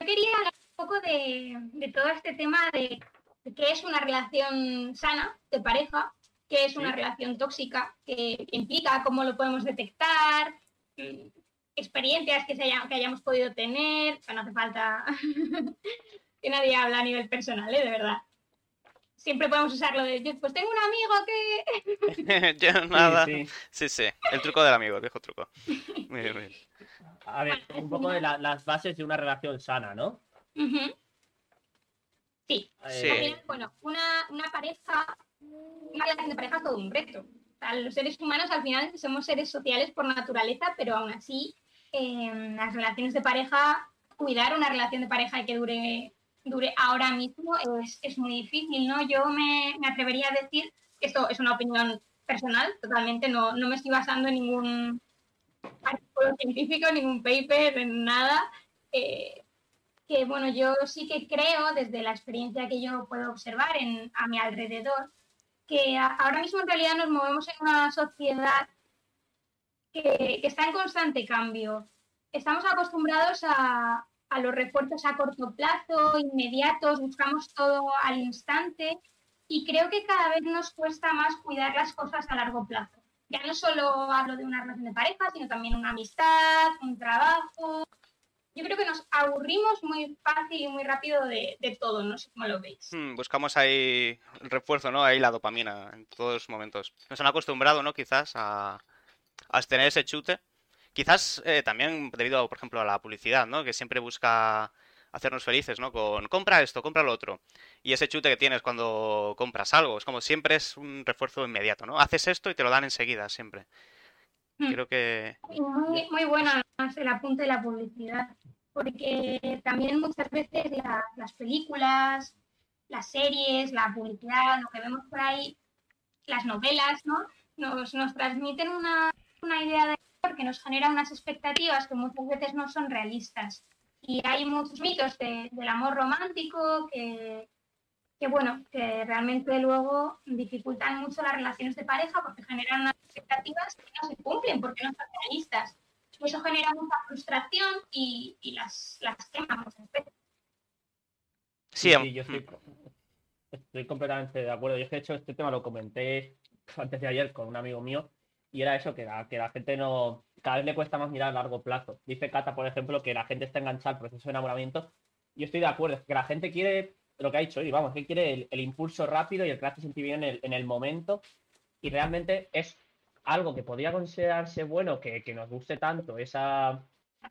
Yo quería hablar un poco de, de todo este tema de, de qué es una relación sana de pareja, qué es una Sí. relación tóxica, qué implica, cómo lo podemos detectar, mm, experiencias que, se haya- que hayamos podido tener. O sea, no hace falta que nadie habla a nivel personal, ¿eh? de verdad. Siempre podemos usarlo de, yo, pues tengo un amigo que... Yo nada. sí. Sí, sí. El truco del amigo, el viejo truco. Muy bien, muy bien. A ver, un poco de la- las bases de una relación sana, ¿no? Sí, final, bueno, una, una pareja, una relación de pareja es todo un reto. O sea, los seres humanos al final somos seres sociales por naturaleza, pero aún así, en las relaciones de pareja, cuidar una relación de pareja que dure, dure ahora mismo es, es muy difícil, ¿no? Yo me, me atrevería a decir esto es una opinión personal, totalmente, no, no me estoy basando en ningún artículo científico, ningún paper, en nada. eh, que bueno, yo sí que creo, desde la experiencia que yo puedo observar en, a mi alrededor, que ahora mismo en realidad nos movemos en una sociedad que, que está en constante cambio. Estamos acostumbrados a, a los refuerzos a corto plazo, inmediatos, buscamos todo al instante y creo que cada vez nos cuesta más cuidar las cosas a largo plazo. Ya no solo hablo de una relación de pareja, sino también una amistad, un trabajo, yo creo que nos aburrimos muy fácil y muy rápido de, de todo, no sé cómo lo veis. Hmm, Buscamos ahí el refuerzo, ¿no? Ahí la dopamina en todos los momentos. Nos han acostumbrado, ¿no? Quizás a, a tener ese chute. Quizás eh, también debido, por ejemplo, a la publicidad, ¿no? Que siempre busca hacernos felices, ¿no? Con compra esto, compra lo otro. Y ese chute que tienes cuando compras algo, es como siempre es un refuerzo inmediato, ¿no? Haces esto y te lo dan enseguida, siempre. Hmm. Creo que... Muy, muy bueno además el apunte de la publicidad, porque también muchas veces la- las películas, las series, la publicidad, lo que vemos por ahí, las novelas, ¿no? Nos, nos transmiten una, una idea de amor que nos genera unas expectativas que muchas veces no son realistas. Y hay muchos mitos de- del amor romántico que, que, bueno, que realmente luego dificultan mucho las relaciones de pareja porque generan unas expectativas que no se cumplen porque no son realistas. Y eso genera mucha frustración y, y las, las quema muchas veces. Sí, am- yo estoy, estoy completamente de acuerdo. Yo es que de hecho este tema lo comenté antes de ayer con un amigo mío y era eso, que la, que la gente no, cada vez le cuesta más mirar a largo plazo. Dice Cata, por ejemplo, que la gente está enganchada al proceso de enamoramiento. Yo estoy de acuerdo, es que la gente quiere lo que ha dicho hoy, vamos, que quiere el, impulso rápido y el sentir bien en el, en el momento y realmente es algo que podría considerarse bueno que, que nos guste tanto esa,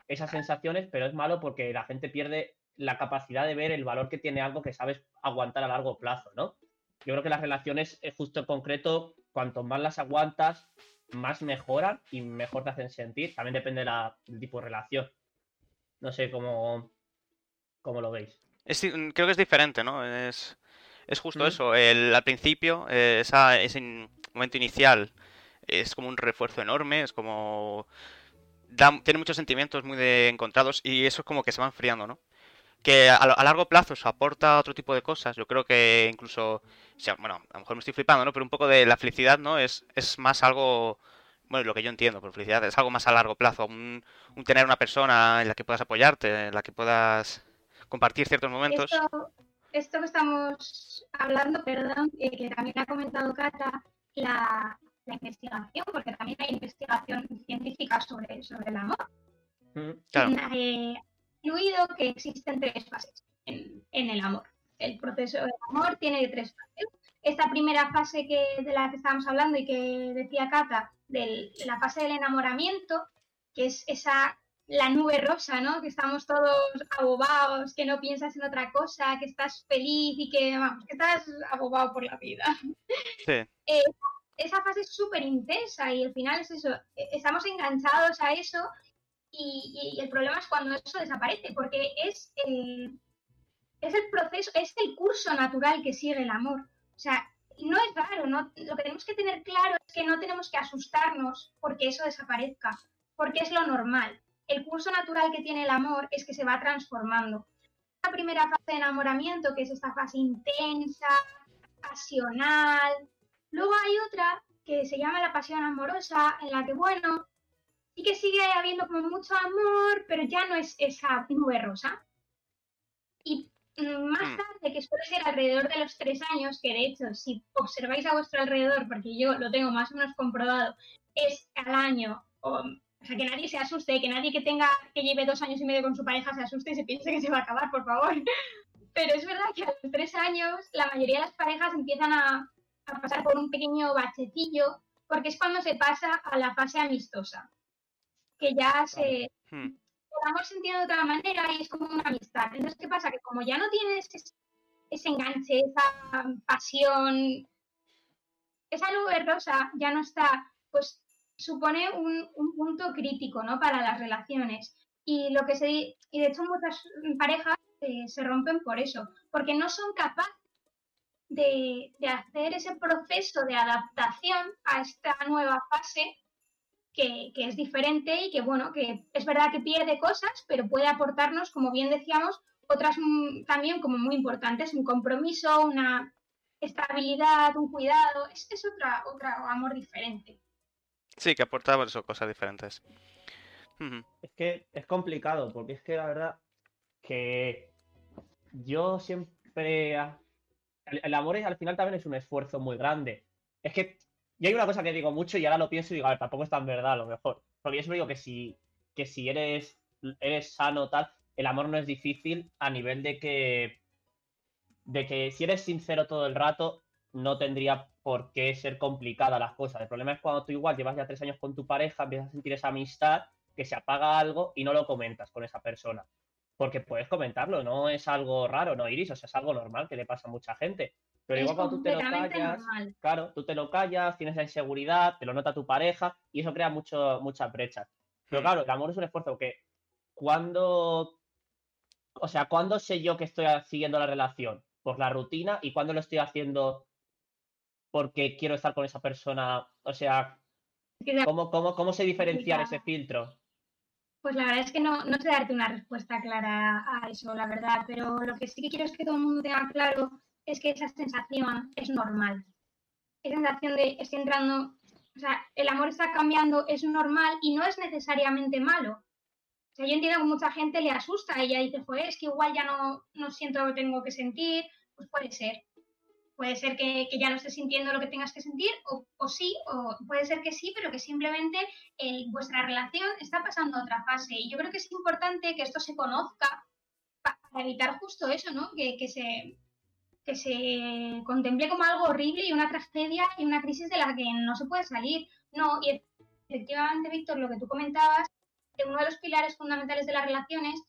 esas sensaciones, pero es malo porque la gente pierde la capacidad de ver el valor que tiene algo que sabes aguantar a largo plazo, ¿no? Yo creo que las relaciones, eh, justo en concreto, cuanto más las aguantas, más mejoran y mejor te hacen sentir. También depende de la- del tipo de relación. No sé cómo, cómo lo veis. Es mm, creo que es diferente, ¿no? Es, es justo Mm. eso. El, al principio, eh, esa- ese in- momento inicial es como un refuerzo enorme, es como... da- tiene muchos sentimientos muy de encontrados y eso es como que se va enfriando, ¿no? Que a, a largo plazo se aporta otro tipo de cosas. Yo creo que incluso, o sea, bueno, a lo mejor me estoy flipando, ¿no? Pero un poco de la felicidad, ¿no? Es, es más algo, bueno, lo que yo entiendo por felicidad, es algo más a largo plazo. Un, un tener una persona en la que puedas apoyarte, en la que puedas compartir ciertos momentos. Esto, esto que estamos hablando, perdón, eh, que también ha comentado Cata, la, la investigación, porque también hay investigación científica sobre, sobre el amor. Mm, Claro. Eh, incluido que existen tres fases en, en el amor. El proceso del amor tiene tres fases. Esta primera fase que, de la que estábamos hablando y que decía Cata, de la fase del enamoramiento, que es esa la nube rosa, ¿no? Que estamos todos abobados, que no piensas en otra cosa, que estás feliz y que, vamos, que estás abobado por la vida. Sí. esa fase es súper intensa y al final es eso, e, estamos enganchados a eso y, y el problema es cuando eso desaparece, porque es, eh, es el proceso, es el curso natural que sigue el amor. O sea, no es raro, ¿no? lo que tenemos que tener claro es que no tenemos que asustarnos porque eso desaparezca, porque es lo normal. El curso natural que tiene el amor es que se va transformando. La primera fase de enamoramiento, que es esta fase intensa, pasional. Luego hay otra que se llama la pasión amorosa, en la que, bueno, sí que sigue habiendo como mucho amor, pero ya no es esa nube rosa. Y mm, más Hmm. tarde, que suele ser alrededor de los tres años, que de hecho, si observáis a vuestro alrededor, porque yo lo tengo más o menos comprobado, es al año, o, o sea, que nadie se asuste, que nadie que tenga, que lleve dos años y medio con su pareja se asuste y se piense que se va a acabar, por favor. Pero es verdad que a los tres años la mayoría de las parejas empiezan a, a pasar por un pequeño bachecillo, porque es cuando se pasa a la fase amistosa, que ya se, Hmm. el amor se entiende de otra manera y es como una amistad. Entonces, ¿qué pasa? Que como ya no tienes ese, ese enganche, esa pasión, esa nube rosa ya no está, pues supone un, un punto crítico, ¿no? Para las relaciones. Y lo que se y de hecho muchas parejas eh, se rompen por eso, porque no son capaces de, hacer ese proceso de adaptación a esta nueva fase que, es diferente y que, bueno, que es verdad que pierde cosas, pero puede aportarnos, como bien decíamos, otras también como muy importantes, un compromiso, una estabilidad, un cuidado, es, otra, otro amor diferente. Sí, que aporta por eso cosas diferentes. Es que es complicado, porque es que la verdad que yo siempre... El, amor es, al final también es un esfuerzo muy grande. Es que yo hay una cosa que digo mucho y ahora lo pienso y digo, a ver, tampoco es tan verdad a lo mejor. Porque yo siempre digo que si, que si eres, eres sano tal, el amor no es difícil a nivel de que, de que si eres sincero todo el rato, no tendría por qué ser complicada las cosas. El problema es cuando tú igual llevas ya tres años con tu pareja, empiezas a sentir esa amistad, que se apaga algo y no lo comentas con esa persona. Porque puedes comentarlo, no es algo raro, no Iris, o sea, es algo normal que le pasa a mucha gente. Pero es igual cuando tú te lo callas, normal. claro, tú te lo callas, tienes la inseguridad, te lo nota tu pareja y eso crea mucho, muchas brechas. Pero Hmm. claro, el amor es un esfuerzo que cuando, o sea, ¿cuándo sé yo que estoy siguiendo la relación? Por la rutina y cuándo lo estoy haciendo porque quiero estar con esa persona. O sea, ¿cómo, cómo, cómo sé diferenciar ese filtro? Pues la verdad es que no, no sé darte una respuesta clara a eso, la verdad, pero lo que sí que quiero es que todo el mundo tenga claro es que esa sensación es normal. Esa sensación de estoy entrando, o sea, el amor está cambiando, es normal y no es necesariamente malo. O sea, yo entiendo que mucha gente le asusta, ella dice, joder, es que igual ya no, no siento lo que tengo que sentir, pues puede ser. Puede ser que, ya no estés sintiendo lo que tengas que sentir, o, sí, o puede ser que sí, pero que simplemente eh, vuestra relación está pasando a otra fase. Y yo creo que es importante que esto se conozca pa- para evitar justo eso, ¿no? Que, que se, que se contemple como algo horrible y una tragedia y una crisis de la que no se puede salir. No, y efectivamente, Víctor, lo que tú comentabas, que uno de los pilares fundamentales de las relaciones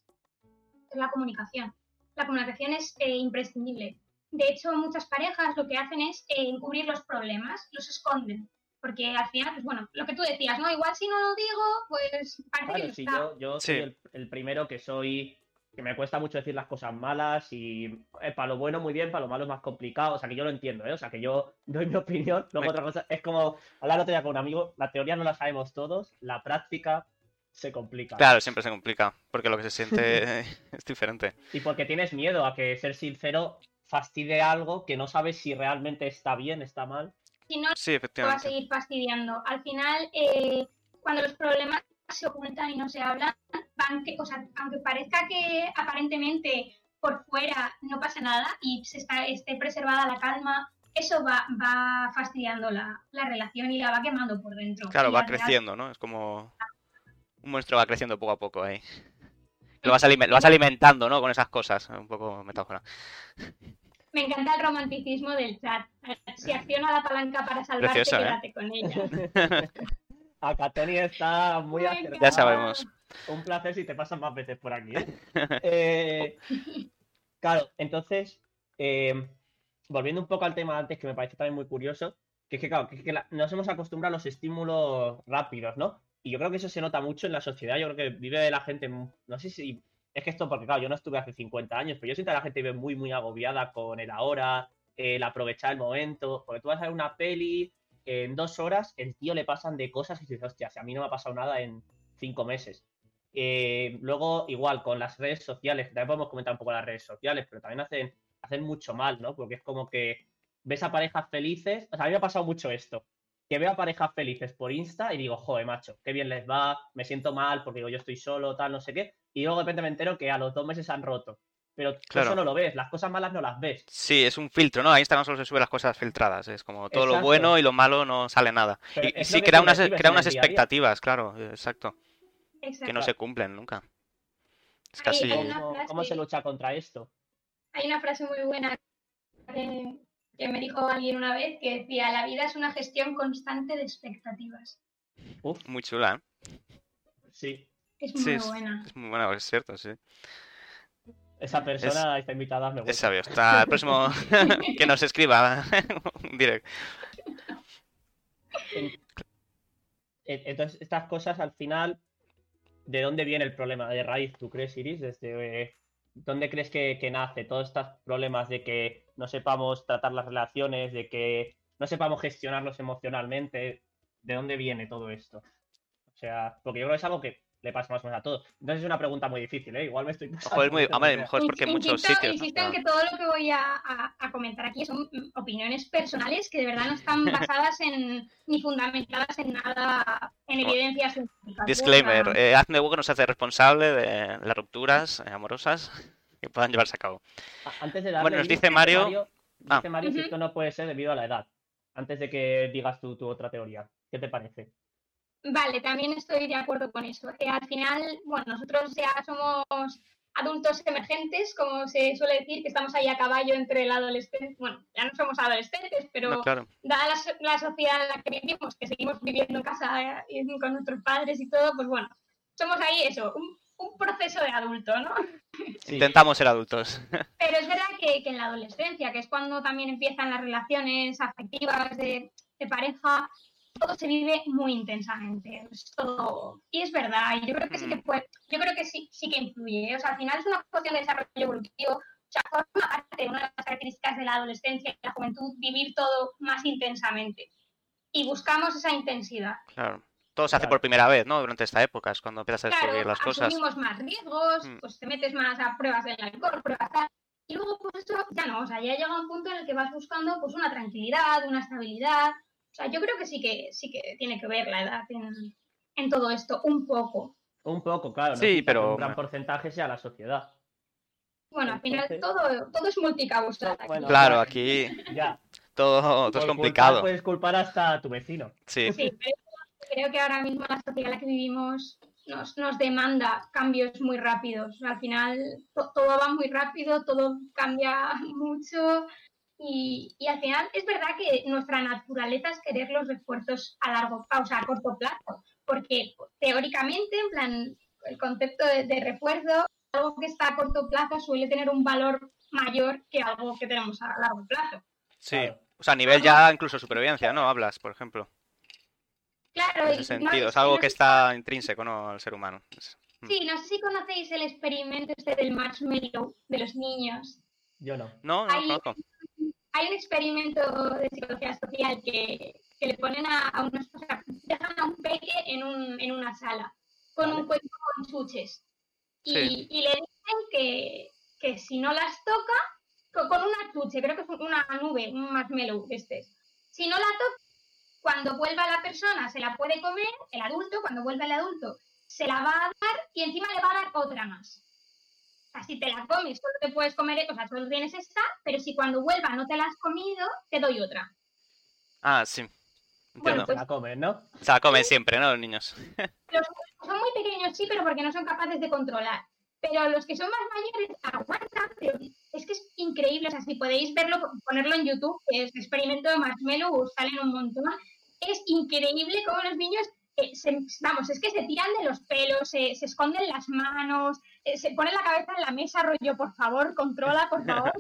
es la comunicación. La comunicación es eh, imprescindible. De hecho, muchas parejas lo que hacen es eh, encubrir los problemas, los esconden. Porque al final, pues bueno, lo que tú decías, ¿no? Igual si no lo digo, pues parece que Claro, no sí, está. yo, yo Sí. soy el, el primero que soy, que me cuesta mucho decir las cosas malas y eh, para lo bueno muy bien, para lo malo es más complicado, o sea que yo lo entiendo, ¿eh? O sea que yo doy mi opinión, luego Me- otra cosa, es como hablar otro día con un amigo, la teoría no la sabemos todos, la práctica se complica. Claro, siempre se complica, porque lo que se siente es diferente. Y porque tienes miedo a que ser sincero fastidie algo que no sabes si realmente está bien, está mal. Si no, Sí, te va a efectivamente. seguir fastidiando. Al final, eh, cuando los problemas se ocultan y no se hablan, van que, o sea, aunque parezca que aparentemente por fuera no pasa nada y se está, esté preservada la calma, eso va, va fastidiando la, la relación y la va quemando por dentro. Claro, va creciendo, ¿no? Es como un monstruo va creciendo poco a poco ahí. Lo vas, lo vas alimentando, ¿no? Con esas cosas. Un poco metáfora. Me encanta el romanticismo del chat. Si acciona la palanca para salvarte, ¿eh? quédate con ella. Acá Tony está muy Me acertado. Ya sabemos. Un placer si te pasas más veces por aquí. ¿eh? Eh, claro, entonces, eh, volviendo un poco al tema antes, que me parece también muy curioso, Que es que, claro, que, es que la- nos hemos acostumbrado a los estímulos rápidos, ¿no? Y yo creo que eso se nota mucho en la sociedad. Yo creo que vive la gente, no sé si. Es que esto, porque claro, yo no estuve hace 50 años, pero yo siento que la gente vive muy, muy agobiada con el ahora, el aprovechar el momento. Porque tú vas a ver una peli, en dos horas, el tío le pasan de cosas y dices, hostia, a mí no me ha pasado nada en cinco meses. Eh, luego, igual, con las redes sociales, también podemos comentar un poco las redes sociales, pero también hacen, hacen mucho mal, ¿no? Porque es como que ves a parejas felices. O sea, a mí me ha pasado mucho esto. Que veo a parejas felices por Insta y digo, joder, macho, qué bien les va, me siento mal porque digo, yo estoy solo, tal, no sé qué. Y luego de repente me entero que a los dos meses han roto. Pero tú Claro. eso no lo ves, las cosas malas no las ves. Sí, es un filtro, ¿no? A Instagram solo se suben las cosas filtradas. Es como todo lo bueno y lo malo no sale nada. Pero Y, sí, crea unas, crea unas día a día. expectativas, claro, exacto. Que no se cumplen nunca. Es casi... hay una- ¿Cómo, frase- cómo se lucha contra esto? Hay una frase muy buena que, que me dijo alguien una vez que decía, la vida es una gestión constante de expectativas. Uf, Muy chula, ¿eh? sí. Es muy Sí, es, buena. es muy buena, es cierto, sí. Esa persona está invitada, me Es gusta. sabio. Hasta el próximo que nos escriba un direct. En- en- Entonces, estas cosas al final, ¿de dónde viene el problema de raíz, tú crees, Iris? Desde, eh, ¿Dónde crees que, nace todos estos problemas de que no sepamos tratar las relaciones, de que no sepamos gestionarlos emocionalmente? ¿De dónde viene todo esto? O sea, porque yo creo que es algo que le pasa más o menos a todos. Entonces es una pregunta muy difícil, ¿eh? Igual me estoy pasando, es muy, no ni idea. mejor es porque en muchos Insisto- sitios. ¿no? Insisto en que todo lo que voy a, a- a comentar aquí son mm, opiniones personales que de verdad no están basadas en ni fundamentadas en nada, en evidencias científicas. ¿eh? Disclaimer, O sea, eh, Hazme Hueco no se hace responsable de las rupturas eh, amorosas que puedan llevarse a cabo. A- Antes de darle, Bueno, nos dice Mario- dice Ah. Mario que Ujú. esto no puede ser debido a la edad. Antes de que digas tú tu otra teoría. ¿Qué te parece? Vale, también estoy de acuerdo con eso. Que al final, bueno, nosotros ya somos adultos emergentes, como se suele decir, que estamos ahí a caballo entre la adolescencia. Bueno, ya no somos adolescentes, pero No, claro. dada la, so- la sociedad en la que vivimos, que seguimos viviendo en casa eh, con nuestros padres y todo, pues bueno, somos ahí eso, un, un proceso de adulto, ¿no? Sí. Intentamos ser adultos. Pero es verdad que, que en la adolescencia, que es cuando también empiezan las relaciones afectivas de, de pareja, todo se vive muy intensamente. es todo- Y es verdad, y yo creo que sí que Mm. puede, yo creo que sí, sí que influye. ¿eh? O sea, al final es una cuestión de desarrollo evolutivo. O sea, forma parte de una de las características de la adolescencia y la juventud vivir todo más intensamente. Y buscamos esa intensidad. Claro. Todo se hace Claro. por primera vez, ¿no? Durante esta época es cuando empiezas a Claro, descubrir las cosas. asumimos más riesgos, Mm. pues te metes más a pruebas del alcohol, pruebas tal. Y luego, pues eso ya no, o sea, ya llega un punto en el que vas buscando pues una tranquilidad, una estabilidad. O sea, yo creo que sí que sí que tiene que ver la edad en, en todo esto, un poco. Un poco, claro. no Sí, pero- Un gran porcentaje sea la sociedad. Bueno, al final todo, todo es multicausal. aquí. Bueno, Claro, aquí Ya. todo, todo es Por culpar complicado. Puedes culpar hasta a tu vecino. Sí. Sí, pero creo que ahora mismo la sociedad en la que vivimos nos, nos demanda cambios muy rápidos. Al final to- todo va muy rápido, todo cambia mucho y, y al final es verdad que nuestra naturaleza es querer los refuerzos a largo o sea, a corto plazo, porque teóricamente, en plan, el concepto de, de refuerzo, algo que está a corto plazo suele tener un valor mayor que algo que tenemos a largo plazo. Sí. O sea, a nivel ya incluso supervivencia, ¿no? Hablas, por ejemplo. Claro, En ese no- sentido. Es algo que está intrínseco, ¿no? Al ser humano. Sí, no sé si conocéis el experimento este del marshmallow de los niños. Yo no. No, no, Ahí- no. Hay un experimento de psicología social que, que le ponen a, a unos, o sea, dejan a un peque en, un, en una sala con Vale. un cuenco con chuches y, Sí. y le dicen que, que si no las toca, co- con una chuche, creo que es una nube, un marshmallow este, si no la toca, cuando vuelva la persona se la puede comer, el adulto, cuando vuelva el adulto, se la va a dar y encima le va a dar otra más. O sea, si te la comes, solo te puedes comer, o sea, solo tienes esta, pero si cuando vuelva no te la has comido, te doy otra. Ah, sí. Entiendo. Bueno, pues- La comes, ¿no? Se la comen siempre, ¿no? Los niños. Los son muy pequeños, sí, pero porque no son capaces de controlar. Pero los que son más mayores aguantan, pero es que es increíble. O sea, si podéis verlo, ponerlo en YouTube, que es experimento de marshmallow, salen un montón. Es increíble cómo los niños, eh, se- vamos, es que se tiran de los pelos, se, se esconden las manos, eh, se ponen la cabeza en la mesa, rollo, por favor, controla, por favor.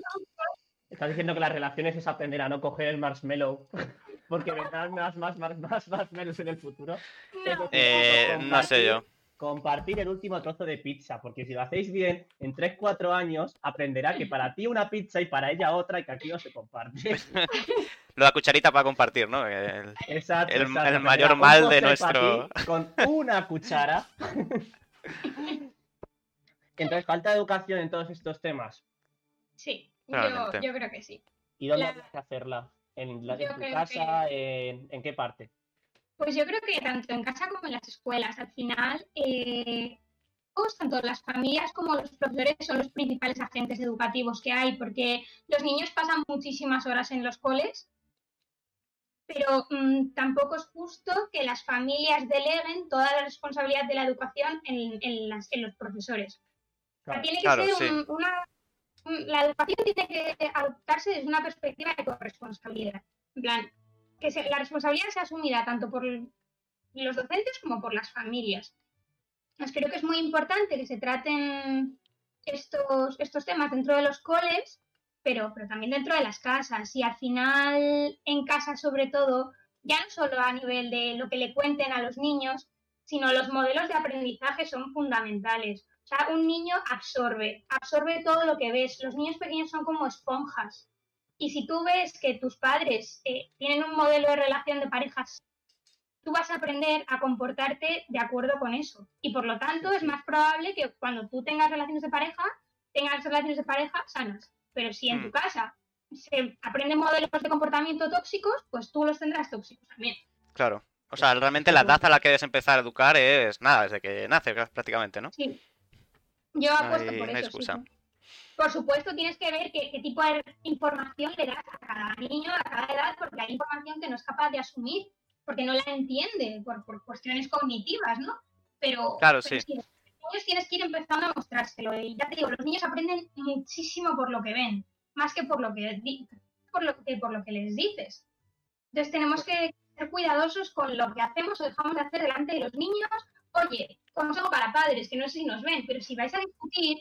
Estás diciendo que las relaciones es aprender a no coger el marshmallow. porque vendrán más, más, más, más, más menos en el futuro. No. Eh, no sé yo. Compartir el último trozo de pizza, porque si lo hacéis bien, en 3-4 años aprenderá que para ti una pizza y para ella otra y que aquí no se comparte. Lo de la cucharita para compartir, ¿no? El- Exacto. El- exacto. el Aprenderá mayor mal de nuestro- Con una cuchara. Entonces, falta educación en todos estos temas. Sí, yo, Claramente. yo creo que sí. ¿Y dónde La- hay que hacerla? ¿En, la, en tu casa? En, ¿En qué parte? Pues yo creo que tanto en casa como en las escuelas, al final, eh, pues tanto las familias como los profesores son los principales agentes educativos que hay, porque los niños pasan muchísimas horas en los coles, pero mm, tampoco es justo que las familias deleguen toda la responsabilidad de la educación en, en las- en los profesores. O sea, Claro. tiene que Claro, ser sí. un- una... un- La educación tiene que adoptarse desde una perspectiva de corresponsabilidad. En plan, que la responsabilidad sea asumida tanto por los docentes como por las familias. Pues creo que es muy importante que se traten estos, estos temas dentro de los coles, pero, pero también dentro de las casas. Y al final, en casa sobre todo, ya no solo a nivel de lo que le cuenten a los niños, sino los modelos de aprendizaje son fundamentales. O sea, un niño absorbe, absorbe todo lo que ves. Los niños pequeños son como esponjas. Y si tú ves que tus padres eh, tienen un modelo de relación de parejas, tú vas a aprender a comportarte de acuerdo con eso. Y por lo tanto es más probable que cuando tú tengas relaciones de pareja, tengas relaciones de pareja sanas. Pero si en Mm. tu casa se aprenden modelos de comportamiento tóxicos, pues tú los tendrás tóxicos también. Claro. O sea, realmente la edad a la que debes empezar a educar es nada, desde que nace prácticamente, ¿no? Sí. Yo apuesto por no hay eso. sí, excusa. sí. Por supuesto, tienes que ver qué, qué tipo de información le das a cada niño, a cada edad, porque hay información que no es capaz de asumir, porque no la entiende por, por cuestiones cognitivas, ¿no? Pero, Claro, pero sí. los niños tienes que ir empezando a mostrárselo. Y ya te digo, los niños aprenden muchísimo por lo que ven, más que por lo que, di- por lo que, por lo que les dices. Entonces tenemos que ser cuidadosos con lo que hacemos o dejamos de hacer delante de los niños. Oye, consejo para padres, que no sé si nos ven, pero si vais a discutir,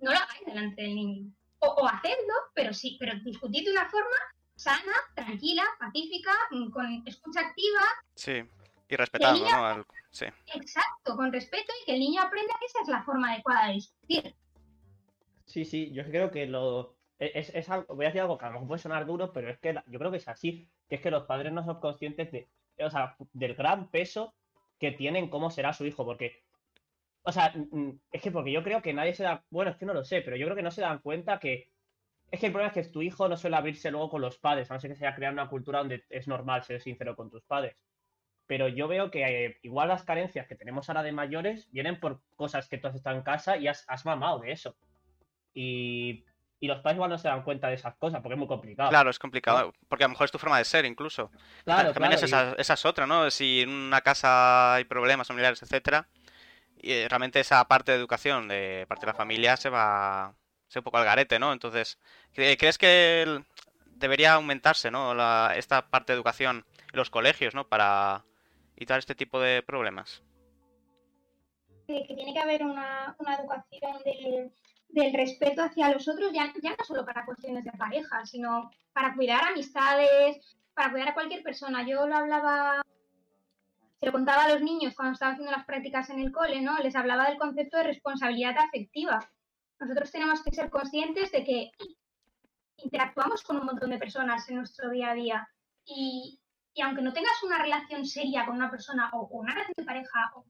no lo hagáis delante del niño. O, o hacedlo, pero sí, pero discutid de una forma sana, tranquila, pacífica, mm, con escucha activa, Sí. Y respetando, ¿no? Al- Sí. exacto, con respeto y que el niño aprenda que esa es la forma adecuada de discutir. Sí, sí, yo creo que lo. e, Es, es algo, voy a decir algo que a lo mejor puede sonar duro, pero es que la- yo creo que es así. Que es que los padres no son conscientes de, o sea, del gran peso que tienen cómo será su hijo. Porque, o sea, es que porque yo creo que nadie se da. Bueno, es que no lo sé, pero yo creo que no se dan cuenta que. Es que el problema es que tu hijo no suele abrirse luego con los padres, a no ser que se haya creado una cultura donde es normal ser sincero con tus padres. Pero yo veo que eh, igual las carencias que tenemos ahora de mayores vienen por cosas que tú has estado en casa y has, has mamado de eso. Y, y los padres igual no se dan cuenta de esas cosas porque es muy complicado. Claro, es complicado. Porque a lo mejor es tu forma de ser, incluso. claro, También es y- esa, esa es otra, ¿no? Si en una casa hay problemas familiares, etcétera, y eh, realmente esa parte de educación de parte de la familia se va, se un poco al garete, ¿no? Entonces, ¿cre- ¿crees que debería aumentarse, ¿no? La- esta parte de educación en los colegios, ¿no? Para evitar este tipo de problemas. que tiene que haber una, una educación del, del respeto hacia los otros, ya, ya no solo para cuestiones de pareja, sino para cuidar amistades, para cuidar a cualquier persona. Yo lo hablaba, se lo contaba a los niños cuando estaba haciendo las prácticas en el cole, ¿no? Les hablaba del concepto de responsabilidad afectiva. Nosotros tenemos que ser conscientes de que interactuamos con un montón de personas en nuestro día a día y, y aunque no tengas una relación seria con una persona o, o una relación de pareja o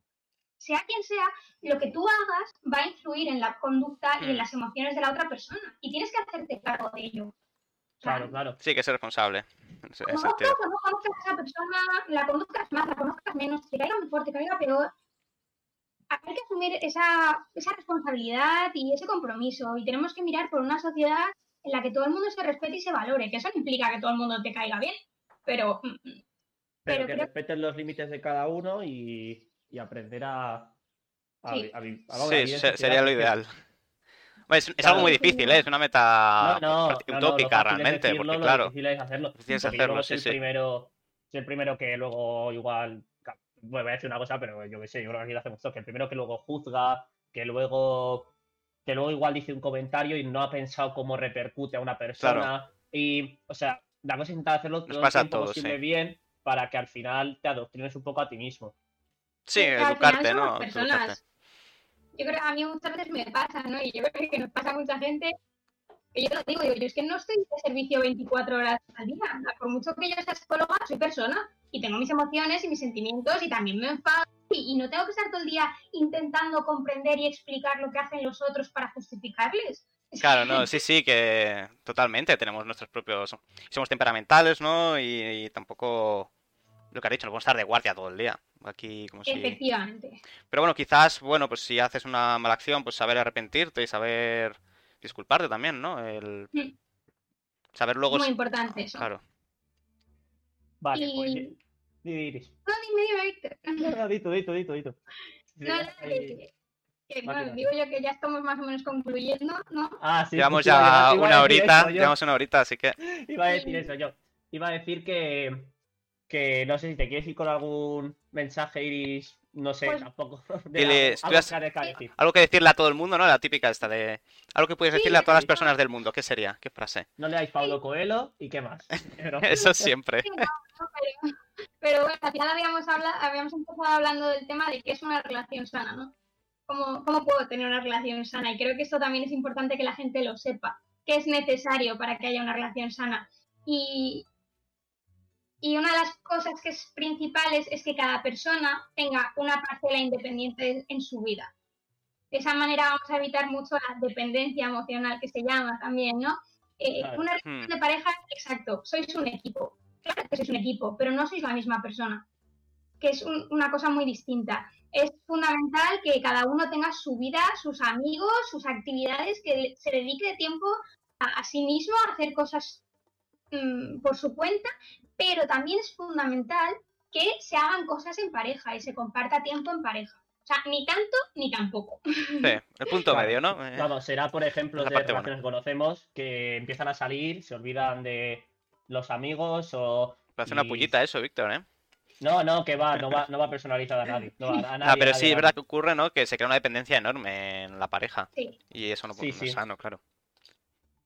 sea quien sea, lo que tú hagas va a influir en la conducta y en Mm. las emociones de la otra persona. Y tienes que hacerte cargo de ello. Claro, claro. Sí, hay que ser responsable. Conozcas o no conozcas a esa persona, la conozcas más, la conozcas menos, que caiga mejor, que caiga peor. Hay que asumir esa, esa responsabilidad y ese compromiso. Y tenemos que mirar por una sociedad en la que todo el mundo se respete y se valore. Que eso no implica que todo el mundo te caiga bien. Pero mm, mm, Pero, Pero que creo- respeten los límites de cada uno y, y aprender a. a, Sí. a a Sí, sería lo que que- ideal. Bueno, es, es Claro. algo muy difícil, ¿eh? Es una meta No, no, prácti- no, no, utópica lo fácil es realmente, decirlo, porque lo claro, difícil es hacerlo. difícil es Porque yo hacerlo, luego sí, soy el sí. primero, soy el primero que luego igual, bueno, voy a decir una cosa, pero yo qué sé, yo creo que aquí lo hacemos todos, que el primero que luego juzga, que luego, que luego igual dice un comentario y no ha pensado cómo repercute a una persona. Y, o sea, la cosa es intentar hacerlo todo el tiempo posible sí. bien para que al final te adoctrines un poco a ti mismo. Sí, educarte, ¿no? Educarte. Yo creo que a mí muchas veces me pasa, ¿no? Y yo creo que nos pasa a mucha gente. Que yo lo digo, digo, yo es que no estoy de servicio 24 horas al día. Por mucho que yo sea psicóloga, soy persona y tengo mis emociones y mis sentimientos y también me enfado y, y no tengo que estar todo el día intentando comprender y explicar lo que hacen los otros para justificarles. Es Claro, no, sí, sí, que totalmente tenemos nuestros propios... Somos temperamentales, ¿no? Y, y tampoco... Lo que has dicho, no podemos estar de guardia todo el día. Aquí, como si... Efectivamente. Pero bueno, quizás, bueno, pues si haces una mala acción, pues saber arrepentirte y saber disculparte también, ¿no? El... Mm. Saber luego... Muy importante eso. Claro. Vale, Y- pues. di- di- Iris. No, dime, dime, Víctor. No, no, dito, dito, dito, dito. No, que- que, bueno, digo yo que ya estamos más o menos concluyendo, ¿no? Ah, sí. Llevamos pues ya una horita, llevamos una horita, así que... Iba a decir eso yo. Iba a decir que, que no sé si te quieres ir con algún mensaje, Iris, no sé, Pues- tampoco. De algo- has- que haya que decir. Algo que decirle a todo el mundo, ¿no? La típica esta de... Algo que puedes Sí, decirle a todas las personas del mundo. ¿Qué sería? ¿Qué frase? No leáis Pablo Coelho y qué más. Pero- Eso siempre. Sí, no, no, pero, pero bueno, al final habíamos, habla, habíamos empezado hablando del tema de qué es una relación sana, ¿no? ¿Cómo, ¿Cómo puedo tener una relación sana? Y creo que esto también es importante que la gente lo sepa, qué es necesario para que haya una relación sana. Y, y una de las cosas que es principales es que cada persona tenga una parcela independiente en su vida. De esa manera vamos a evitar mucho la dependencia emocional que se llama también, ¿no? Eh, Claro. Una Hmm. de pareja, exacto, sois un equipo. Claro que sois un equipo, pero no sois la misma persona, que es un- una cosa muy distinta. Es fundamental que cada uno tenga su vida, sus amigos, sus actividades, que se dedique tiempo a, a sí mismo, a hacer cosas mm, por su cuenta, pero también es fundamental que se hagan cosas en pareja y se comparta tiempo en pareja. O sea, ni tanto ni tampoco. Sí, el punto Claro. medio, ¿no? Eh, Vamos, será por ejemplo de parte buena. relaciones que conocemos que empiezan a salir, se olvidan de los amigos o. Parece una y- pullita eso, Víctor, ¿eh? No, no, que va, no va, no va personalizada a nadie. No, a nadie Ah, pero a sí, es verdad que ocurre, ¿no? Que se crea una dependencia enorme en la pareja. Sí. Y eso no, Sí, no sí. es sano, claro.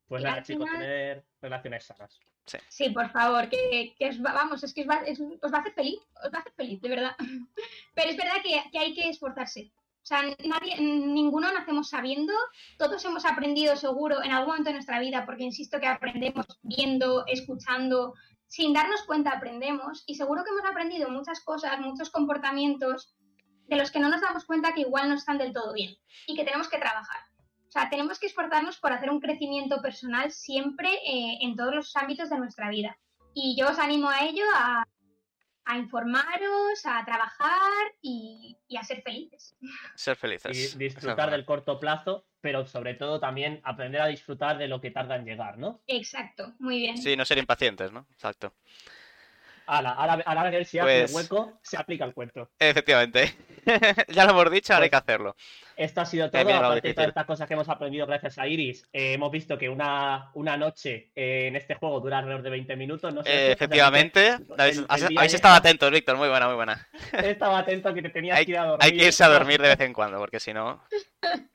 Pues nada, chicos, final- tener relaciones sanas. Sí, por favor, que, que os va, vamos, es que os va, es- os va a hacer feliz, os va a hacer feliz, de verdad. Pero es verdad que, que hay que esforzarse. O sea, nadie, ninguno nacemos sabiendo, todos hemos aprendido seguro en algún momento de nuestra vida, porque insisto que aprendemos viendo, escuchando, sin darnos cuenta aprendemos, y seguro que hemos aprendido muchas cosas, muchos comportamientos de los que no nos damos cuenta que igual no están del todo bien y que tenemos que trabajar. O sea, tenemos que esforzarnos por hacer un crecimiento personal siempre eh, en todos los ámbitos de nuestra vida. Y yo os animo a ello, a, a informaros, a trabajar y, y a ser felices. Ser Y felices. Es disfrutar del corto plazo, pero sobre todo también aprender a disfrutar de lo que tarda en llegar, ¿no? Exacto, muy bien. Sí, no ser impacientes, ¿no? Exacto. Ahora, ahora, ahora a ver si Pues- hace hueco, se aplica el cuento. Efectivamente. ya lo hemos dicho, ahora hay que hacerlo. Esto ha sido todo, aparte de todas estas cosas que hemos aprendido gracias a Iris. eh, hemos visto que una, una noche eh, en este juego dura alrededor de 20 minutos. No sé, Eh, efectivamente. el- Habéis, el estado atentos, Víctor. Muy buena, muy buena. Estaba atento que te tenías Hay, que ir a dormir. hay que irse a dormir de vez en cuando, porque si no.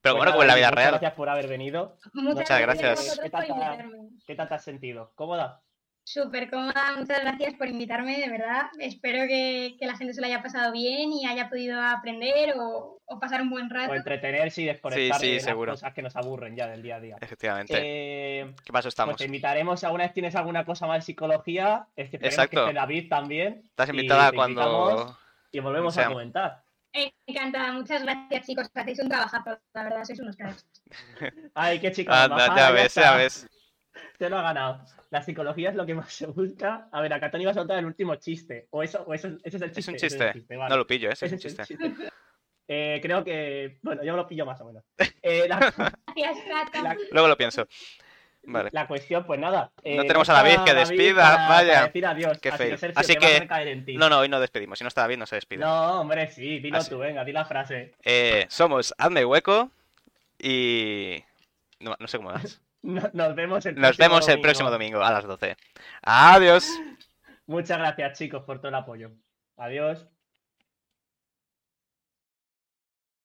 Pero Pues bueno, en la vida muchas real. Gracias por haber venido. Muchas gracias. a ¿Qué invitarme. ¿Qué tal te has sentido? ¿Cómoda? Súper cómoda, muchas gracias por invitarme, de verdad. Espero que, que la gente se lo haya pasado bien y haya podido aprender o, o pasar un buen rato. O entretenerse y desconectar Sí, sí, de las cosas que nos aburren ya del día a día. Efectivamente. Eh, ¿Qué paso pues estamos? te invitaremos si alguna vez tienes alguna cosa más de psicología. Es que esperemos Exacto. que David también. Estás y invitada te cuando. Y volvemos a comentar. Eh, encantada, muchas gracias chicos, hacéis un trabajazo, la verdad, sois unos cracks. Ay, qué chica. Anda, ya ves, ya ves. Te lo ha ganado. La psicología es lo que más se busca. A ver, acá Tony va a soltar el último chiste. O eso, o eso ese es el chiste. Es un chiste. vale. No lo pillo, ese es un chiste. Eh, creo que. Bueno, yo me lo pillo más o menos. Eh, la, la- Luego lo pienso. Vale. la cuestión, pues nada. eh, No tenemos a David, que David despida, para- vaya. para decir adiós. Qué Así fail. que, Sergio, Así que-. No, no, hoy no despedimos. Si no está bien, no se despide. No, hombre, sí, dilo Así. tú, venga, di la frase. Eh, somos Hazme Hueco y. No, no sé cómo más. No- Nos vemos el Nos próximo vemos el domingo. próximo domingo a las 12. Adiós. Muchas gracias, chicos, por todo el apoyo. Adiós.